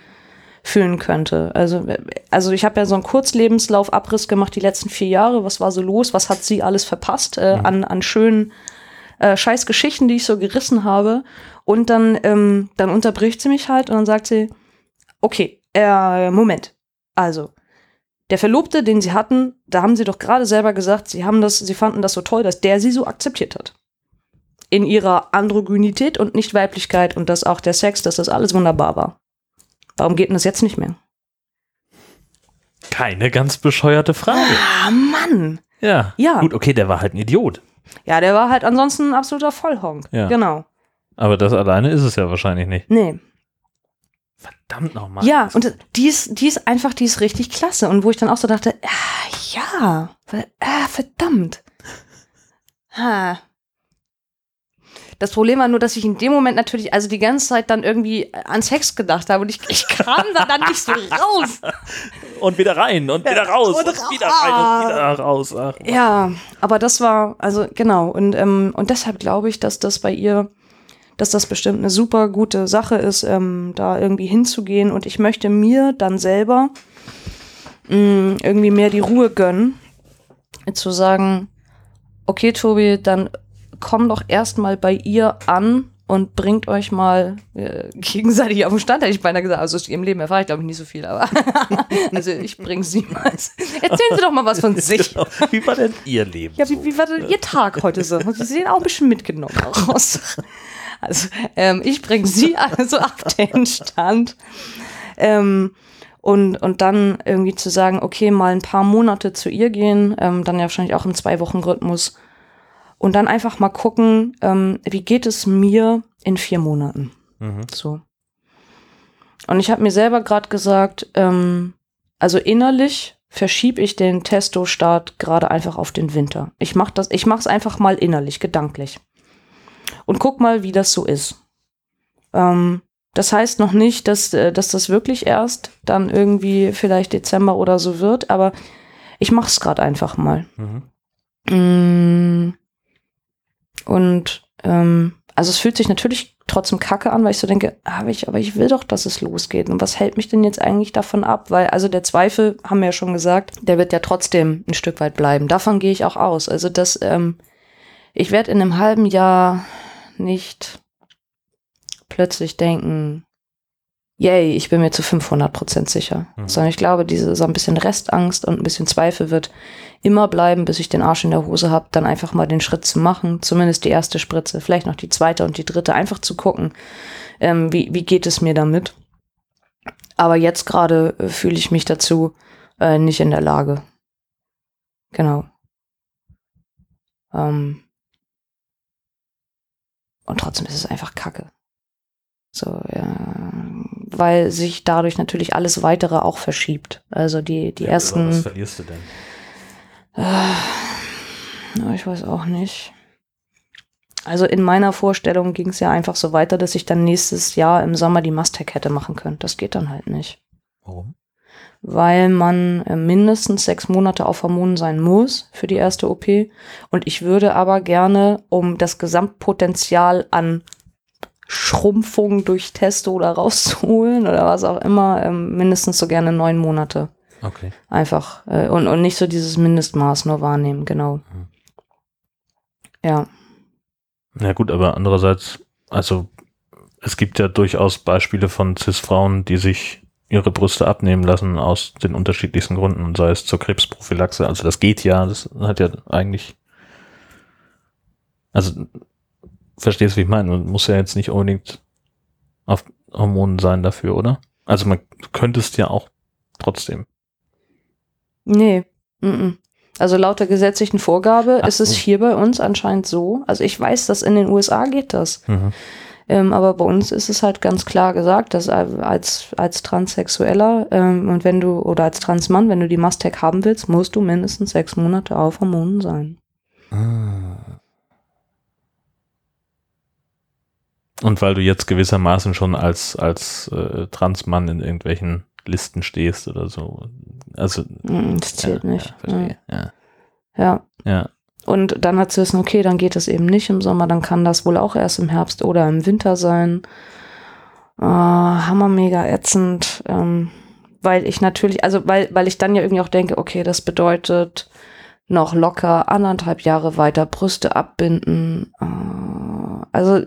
fühlen könnte. Also, also ich habe ja so einen Kurzlebenslauf-Abriss gemacht die letzten vier Jahre. Was war so los? Was hat sie alles verpasst äh, an, an schönen äh, scheiß Geschichten, die ich so gerissen habe. Und dann, ähm, dann unterbricht sie mich halt und dann sagt sie, okay, äh, Moment. Also, der Verlobte, den sie hatten, da haben sie doch gerade selber gesagt, sie haben das, sie fanden das so toll, dass der sie so akzeptiert hat. In ihrer Androgynität und Nicht-Weiblichkeit und dass auch der Sex, dass das alles wunderbar war. Warum geht denn das jetzt nicht mehr? Keine ganz bescheuerte Frage. Ah, Mann! Ja. Ja. Gut, okay, der war halt ein Idiot. Ja, der war halt ansonsten ein absoluter Vollhonk. Ja. Genau. Aber das alleine ist es ja wahrscheinlich nicht. Nee. Verdammt nochmal. Ja, und die ist, die ist einfach, die ist richtig klasse. Und wo ich dann auch so dachte, ah, ja, ah, verdammt. Ha. Das Problem war nur, dass ich in dem Moment natürlich, also die ganze Zeit dann irgendwie an Sex gedacht habe und ich, ich kam da dann nicht so raus. Und wieder rein und wieder raus und und, wieder rein und wieder raus. Ach, Ja, aber das war, also genau, und, ähm, und deshalb glaube ich, dass das bei ihr, dass das bestimmt eine super gute Sache ist, ähm, da irgendwie hinzugehen. Und ich möchte mir dann selber mh, irgendwie mehr die Ruhe gönnen, zu sagen, okay, Tobi, dann komm doch erstmal bei ihr an und bringt euch mal äh, gegenseitig auf den Stand, hätte ich beinahe gesagt. Also aus ihrem Leben erfahre ich, glaube ich, nicht so viel, aber also ich bringe sie mal. Erzählen Sie doch mal was von sich. Genau. Wie war denn Ihr Leben? Ja, wie, wie war denn Ihr Tag heute so? Sie sehen auch ein bisschen mitgenommen aus. Also, ähm, ich bringe Sie also auf den Stand. Ähm, und, und dann irgendwie zu sagen, okay, mal ein paar Monate zu ihr gehen, ähm, dann ja wahrscheinlich auch im Zwei-Wochen-Rhythmus. Und dann einfach mal gucken, ähm, wie geht es mir in vier Monaten? Mhm. So. Und ich habe mir selber gerade gesagt, ähm, also innerlich verschiebe ich den Testo-Start gerade einfach auf den Winter. Ich mach das, ich mach's einfach mal innerlich, gedanklich. Und guck mal, wie das so ist. Ähm, das heißt noch nicht, dass, äh, dass das wirklich erst dann irgendwie vielleicht Dezember oder so wird, aber ich mach's gerade einfach mal. Mhm. Und ähm, also es fühlt sich natürlich trotzdem kacke an, weil ich so denke, aber ich, aber ich will doch, dass es losgeht. Und was hält mich denn jetzt eigentlich davon ab? Weil, also der Zweifel, haben wir ja schon gesagt, der wird ja trotzdem ein Stück weit bleiben. Davon gehe ich auch aus. Also das, ähm, ich werde in einem halben Jahr nicht plötzlich denken, yay, ich bin mir zu 500 Prozent sicher. Mhm. Sondern ich glaube, diese so ein bisschen Restangst und ein bisschen Zweifel wird immer bleiben, bis ich den Arsch in der Hose habe, dann einfach mal den Schritt zu machen, zumindest die erste Spritze, vielleicht noch die zweite und die dritte, einfach zu gucken, ähm, wie, wie geht es mir damit. Aber jetzt gerade äh, fühle ich mich dazu äh, nicht in der Lage. Genau. Ähm, und trotzdem ist es einfach Kacke. So, ja, weil sich dadurch natürlich alles weitere auch verschiebt. Also die, die Was ersten. verlierst du denn? Ja, ich weiß auch nicht. Also in meiner Vorstellung ging es ja einfach so weiter, dass ich dann nächstes Jahr im Sommer die Mustec hätte machen können. Das geht dann halt nicht. Warum? Weil man äh, mindestens sechs Monate auf Hormonen sein muss für die erste OP. Und ich würde aber gerne, um das Gesamtpotenzial an Schrumpfung durch Testo oder rauszuholen oder was auch immer, ähm, mindestens so gerne neun Monate. Okay. Einfach. Äh, und, und nicht so dieses Mindestmaß nur wahrnehmen, genau. Mhm. Ja. Na gut, aber andererseits, also es gibt ja durchaus Beispiele von Cis-Frauen, die sich ihre Brüste abnehmen lassen aus den unterschiedlichsten Gründen, sei es zur Krebsprophylaxe. Also das geht ja, das hat ja eigentlich, also verstehst du, wie ich meine? Man muss ja jetzt nicht unbedingt auf Hormonen sein dafür, oder? Also man könnte es ja auch trotzdem. Nee. Mm -mm. Also laut der gesetzlichen Vorgabe Ach ist es hier bei uns anscheinend so. Also ich weiß, dass in den USA geht das. Mhm. Ähm, aber bei uns ist es halt ganz klar gesagt, dass als, als Transsexueller ähm, und wenn du, oder als Transmann, wenn du die Mustec haben willst, musst du mindestens sechs Monate auf Hormonen sein. Ah. Und weil du jetzt gewissermaßen schon als, als äh, Transmann in irgendwelchen Listen stehst oder so. Also. Mm, Das zählt ja, nicht. Ja, verstehe. Ja. Ja. ja. Und dann hat sie wissen, okay, dann geht es eben nicht im Sommer, dann kann das wohl auch erst im Herbst oder im Winter sein. Äh, hammer mega ätzend. Ähm, weil ich natürlich, also weil, weil ich dann ja irgendwie auch denke, okay, das bedeutet noch locker anderthalb Jahre weiter Brüste abbinden. Äh, also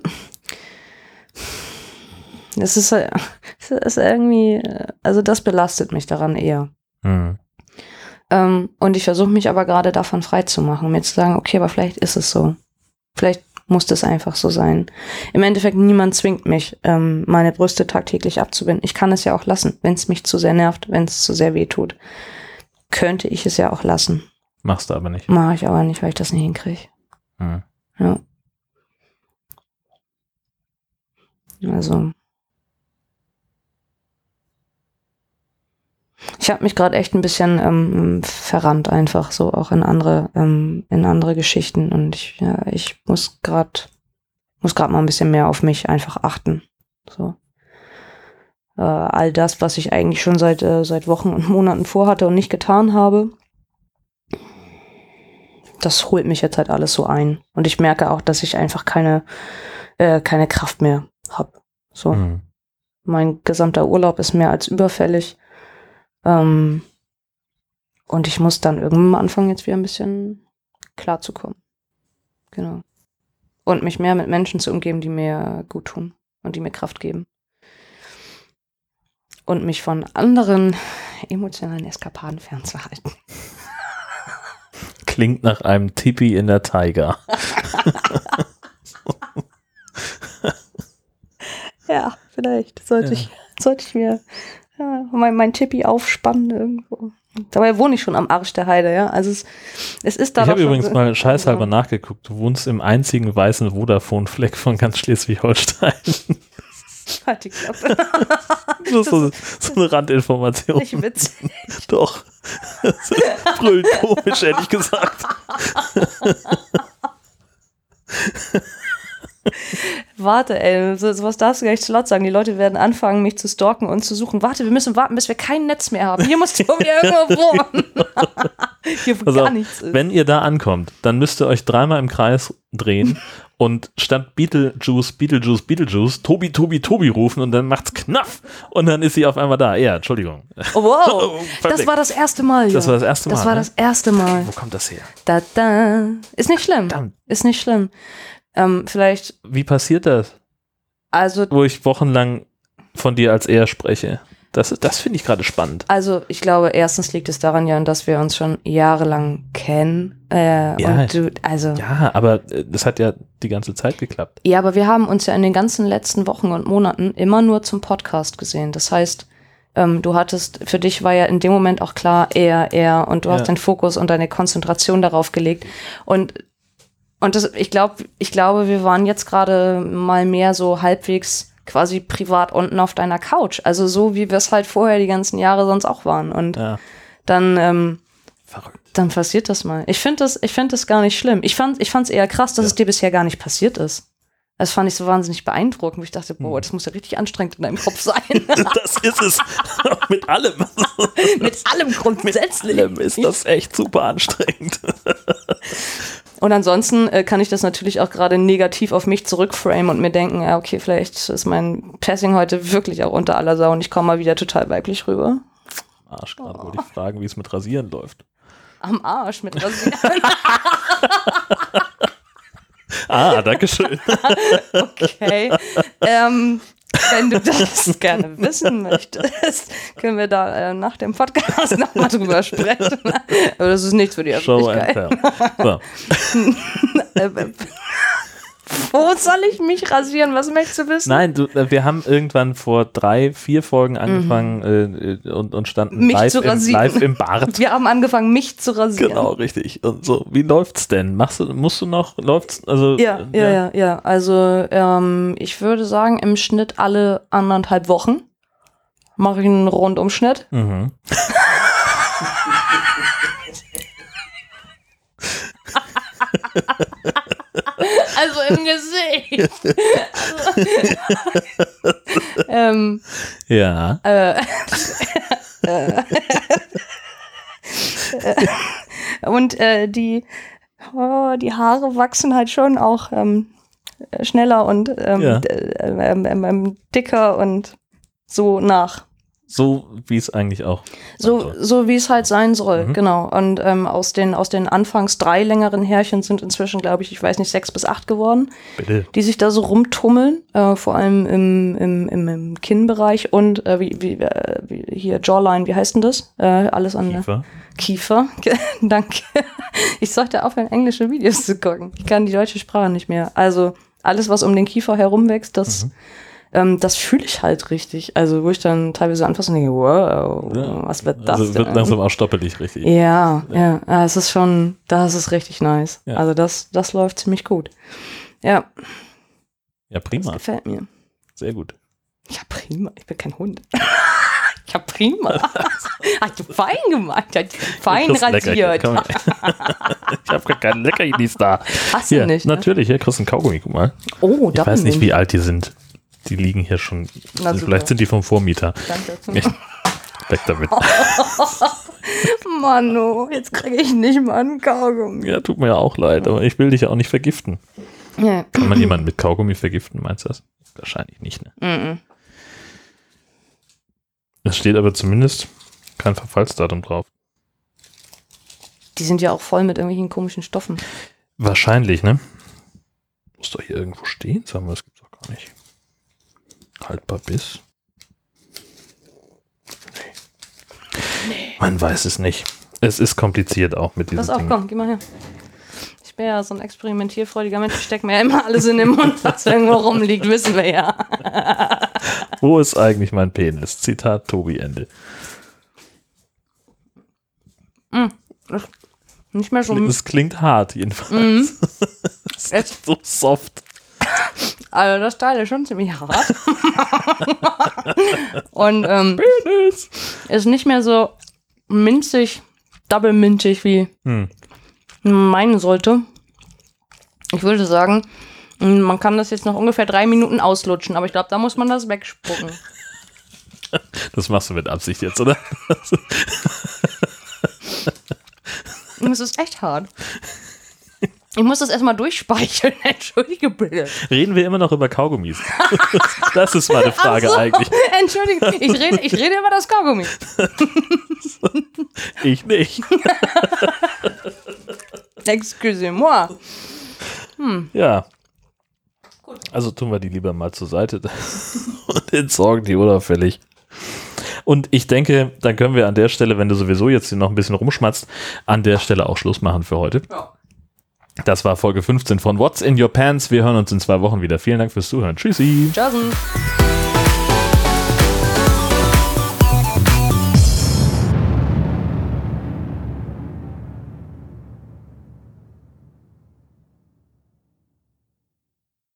es ist, äh, es ist irgendwie, äh, also das belastet mich daran eher. Hm. Ähm, und ich versuche mich aber gerade davon frei zu machen, mir zu sagen, okay, aber vielleicht ist es so. Vielleicht muss das einfach so sein. Im Endeffekt, niemand zwingt mich, ähm, meine Brüste tagtäglich abzubinden. Ich kann es ja auch lassen, wenn es mich zu sehr nervt, wenn es zu sehr weh tut. Könnte ich es ja auch lassen. Machst du aber nicht. Mache ich aber nicht, weil ich das nicht hinkriege. Hm. Ja. Also. Ich habe mich gerade echt ein bisschen ähm, verrannt einfach so auch in andere ähm, in andere Geschichten und ich ja, ich muss gerade muss gerade mal ein bisschen mehr auf mich einfach achten so äh, all das was ich eigentlich schon seit äh, seit Wochen und Monaten vorhatte und nicht getan habe das holt mich jetzt halt alles so ein und ich merke auch dass ich einfach keine äh, keine Kraft mehr habe so Hm. mein gesamter Urlaub ist mehr als überfällig. Ähm, und ich muss dann irgendwann anfangen, jetzt wieder ein bisschen klar zu kommen. Genau. Und mich mehr mit Menschen zu umgeben, die mir gut tun und die mir Kraft geben. Und mich von anderen emotionalen Eskapaden fernzuhalten. Klingt nach einem Tippi in der Tiger. Ja, vielleicht sollte Ja. ich, sollte ich mir ja, mein, mein Tippi aufspannen irgendwo. Dabei wohne ich schon am Arsch der Heide, ja. Also es, es ist da Ich habe übrigens so- mal scheißhalber so. nachgeguckt. Du wohnst im einzigen weißen Vodafone-Fleck von ganz Schleswig-Holstein. Halt die Klappe. Das ist so, so eine Randinformation. Nicht witzig. Doch. Das ist brüllend komisch, ehrlich gesagt. Warte, ey, so, sowas darfst du gar nicht zu laut sagen. Die Leute werden anfangen, mich zu stalken und zu suchen. Warte, wir müssen warten, bis wir kein Netz mehr haben. Hier muss Tobi irgendwo wohnen. Hier, wo Also, gar nichts ist. wenn ihr da ankommt, dann müsst ihr euch dreimal im Kreis drehen und statt Beetlejuice, Beetlejuice, Beetlejuice, Tobi, Tobi, Tobi rufen und dann macht's knaff und dann ist sie auf einmal da. Ja, Entschuldigung. Oh, wow, das war das erste Mal. Das ja. war das erste Mal, Das war ne? das erste Mal. Wo kommt das her? Da, da. Ist nicht schlimm. Verdammt. Ist nicht schlimm. Ähm, vielleicht, Wie passiert das, also wo ich wochenlang von dir als er spreche? Das, das finde ich gerade spannend. Also ich glaube, erstens liegt es daran, Jan, dass wir uns schon jahrelang kennen. Äh, Ja. du, also ja. Ja, aber äh, das hat ja die ganze Zeit geklappt. aber wir haben uns ja in den ganzen letzten Wochen und Monaten immer nur zum Podcast gesehen. Das heißt, ähm, du hattest, für dich war ja in dem Moment auch klar, er, er, und du Ja. hast den Fokus und deine Konzentration darauf gelegt. Und und das, ich glaube, ich glaube, wir waren jetzt gerade mal mehr so halbwegs quasi privat unten auf deiner Couch. Also so, wie wir es halt vorher die ganzen Jahre sonst auch waren. Und Ja, dann, ähm, verrückt. dann passiert das mal. Ich finde das, ich finde das gar nicht schlimm. Ich fand, ich fand es eher krass, dass Ja. es dir bisher gar nicht passiert ist. Das fand ich so wahnsinnig beeindruckend, wo ich dachte, Hm. boah, das muss ja richtig anstrengend in deinem Kopf sein. Das ist es. Mit allem. Mit allem grundsätzlich. allem ist das echt super anstrengend. Und ansonsten äh, kann ich das natürlich auch gerade negativ auf mich zurückframen und mir denken, ja, okay, vielleicht ist mein Passing heute wirklich auch unter aller Sau und ich komme mal wieder total weiblich rüber. Arsch, gerade wollte ich fragen, wie es mit Rasieren läuft. Am Arsch mit Rasieren. Ah, danke schön. Okay. ähm, wenn du das gerne wissen möchtest, können wir da äh, nach dem Podcast nochmal drüber sprechen. Aber das ist nichts für die Show and Öffentlichkeit. tell. So. Wo soll ich mich rasieren? Was möchtest du wissen? Nein, du, äh, wir haben irgendwann vor drei, vier Folgen angefangen äh, äh, und, und standen Mhm. Mich live zu im, rasieren. live im Bart. Wir haben angefangen, mich zu rasieren. Genau, richtig. Und so, wie läuft's denn? Machst du, musst du noch, läuft's, also. Ja, äh, ja, ja, ja. Also ähm, ich würde sagen, im Schnitt alle anderthalb Wochen mache ich einen Rundumschnitt. Mhm. Also im Gesicht. also, ähm, Ja. äh, und äh, die, oh, die Haare wachsen halt schon auch ähm, äh, schneller und ähm, Ja. äh, ähm, ähm, ähm, dicker und so nach. So wie es eigentlich auch. So, so wie es halt sein soll, Mhm. genau. Und ähm, aus, den, aus den anfangs drei längeren Härchen sind inzwischen, glaube ich, ich weiß nicht, sechs bis acht geworden, Bitte. die sich da so rumtummeln, äh, vor allem im, im, im, im Kinnbereich und äh, wie, wie, äh, wie hier Jawline, wie heißt denn das? Äh, alles an der Kiefer. Kiefer. Danke. Ich sollte aufhören, englische Videos zu gucken. Ich kann die deutsche Sprache nicht mehr. Also alles, was um den Kiefer herumwächst, das, ähm, das fühle ich halt richtig. Also wo ich dann teilweise anfasse und denke, wow, Ja. was wird das Also wird denn? langsam auch stoppelig, richtig. Ja, ja, ja, es ist schon, das ist richtig nice. Ja. Also das, das läuft ziemlich gut. Ja, Ja, das prima. gefällt mir. Sehr gut. Ja, prima. Ich bin kein Hund. ja, prima. Hat du fein gemacht. Hat fein Du Leckerchen, rasiert. ich habe gar keine Leckerlis da. Hast du Hier, nicht? Ne? natürlich, hier kriegst du einen Kaugummi, guck mal. Oh, Ich weiß nicht, wie alt die sind. Die liegen hier schon. Na, super. vielleicht sind die vom Vormieter. Danke. Echt? Weg damit. Mano, jetzt kriege ich nicht mal einen Kaugummi. Ja, tut mir ja auch leid, aber ich will dich ja auch nicht vergiften. Ja. Kann man jemanden mit Kaugummi vergiften, meinst du das? Wahrscheinlich nicht, ne? Mhm. Es steht aber zumindest kein Verfallsdatum drauf. Die sind ja auch voll mit irgendwelchen komischen Stoffen. Wahrscheinlich, ne? Muss doch hier irgendwo stehen, sagen wir, das gibt's doch gar nicht. Haltbar bis. Nee. Man weiß es nicht. Es ist kompliziert auch mit diesen Pass auf, Dingen. komm, geh mal her. Ich bin ja so ein experimentierfreudiger Mensch. Ich stecke mir ja immer alles in den Mund, was irgendwo rumliegt, wissen wir ja. Wo ist eigentlich mein Penis? Zitat Tobi Ende. Nicht mehr so. Es klingt hart, jedenfalls. Mhm. es ist so soft. Also das Teil ist schon ziemlich hart. Und ähm, ist nicht mehr so minzig, double minzig wie Hm. meinen sollte. Ich würde sagen, Man kann das jetzt noch ungefähr drei Minuten auslutschen, aber ich glaube, da muss man das wegspucken. Das machst du mit Absicht jetzt, oder? Es ist echt hart. Ich muss das erstmal durchspeicheln, entschuldige bitte. Reden wir immer noch über Kaugummis? Das ist meine Frage so, eigentlich. Entschuldige, ich rede, ich rede über das Kaugummi. Ich nicht. Excusez-moi. Ja. Also tun wir die lieber mal zur Seite und entsorgen die unauffällig. Und ich denke, dann können wir an der Stelle, wenn du sowieso jetzt hier noch ein bisschen rumschmatzt, an der Stelle auch Schluss machen für heute. Das war Folge 15 von What's in Your Pants. Wir hören uns in zwei Wochen wieder. Vielen Dank fürs Zuhören. Tschüssi. Tschüssen.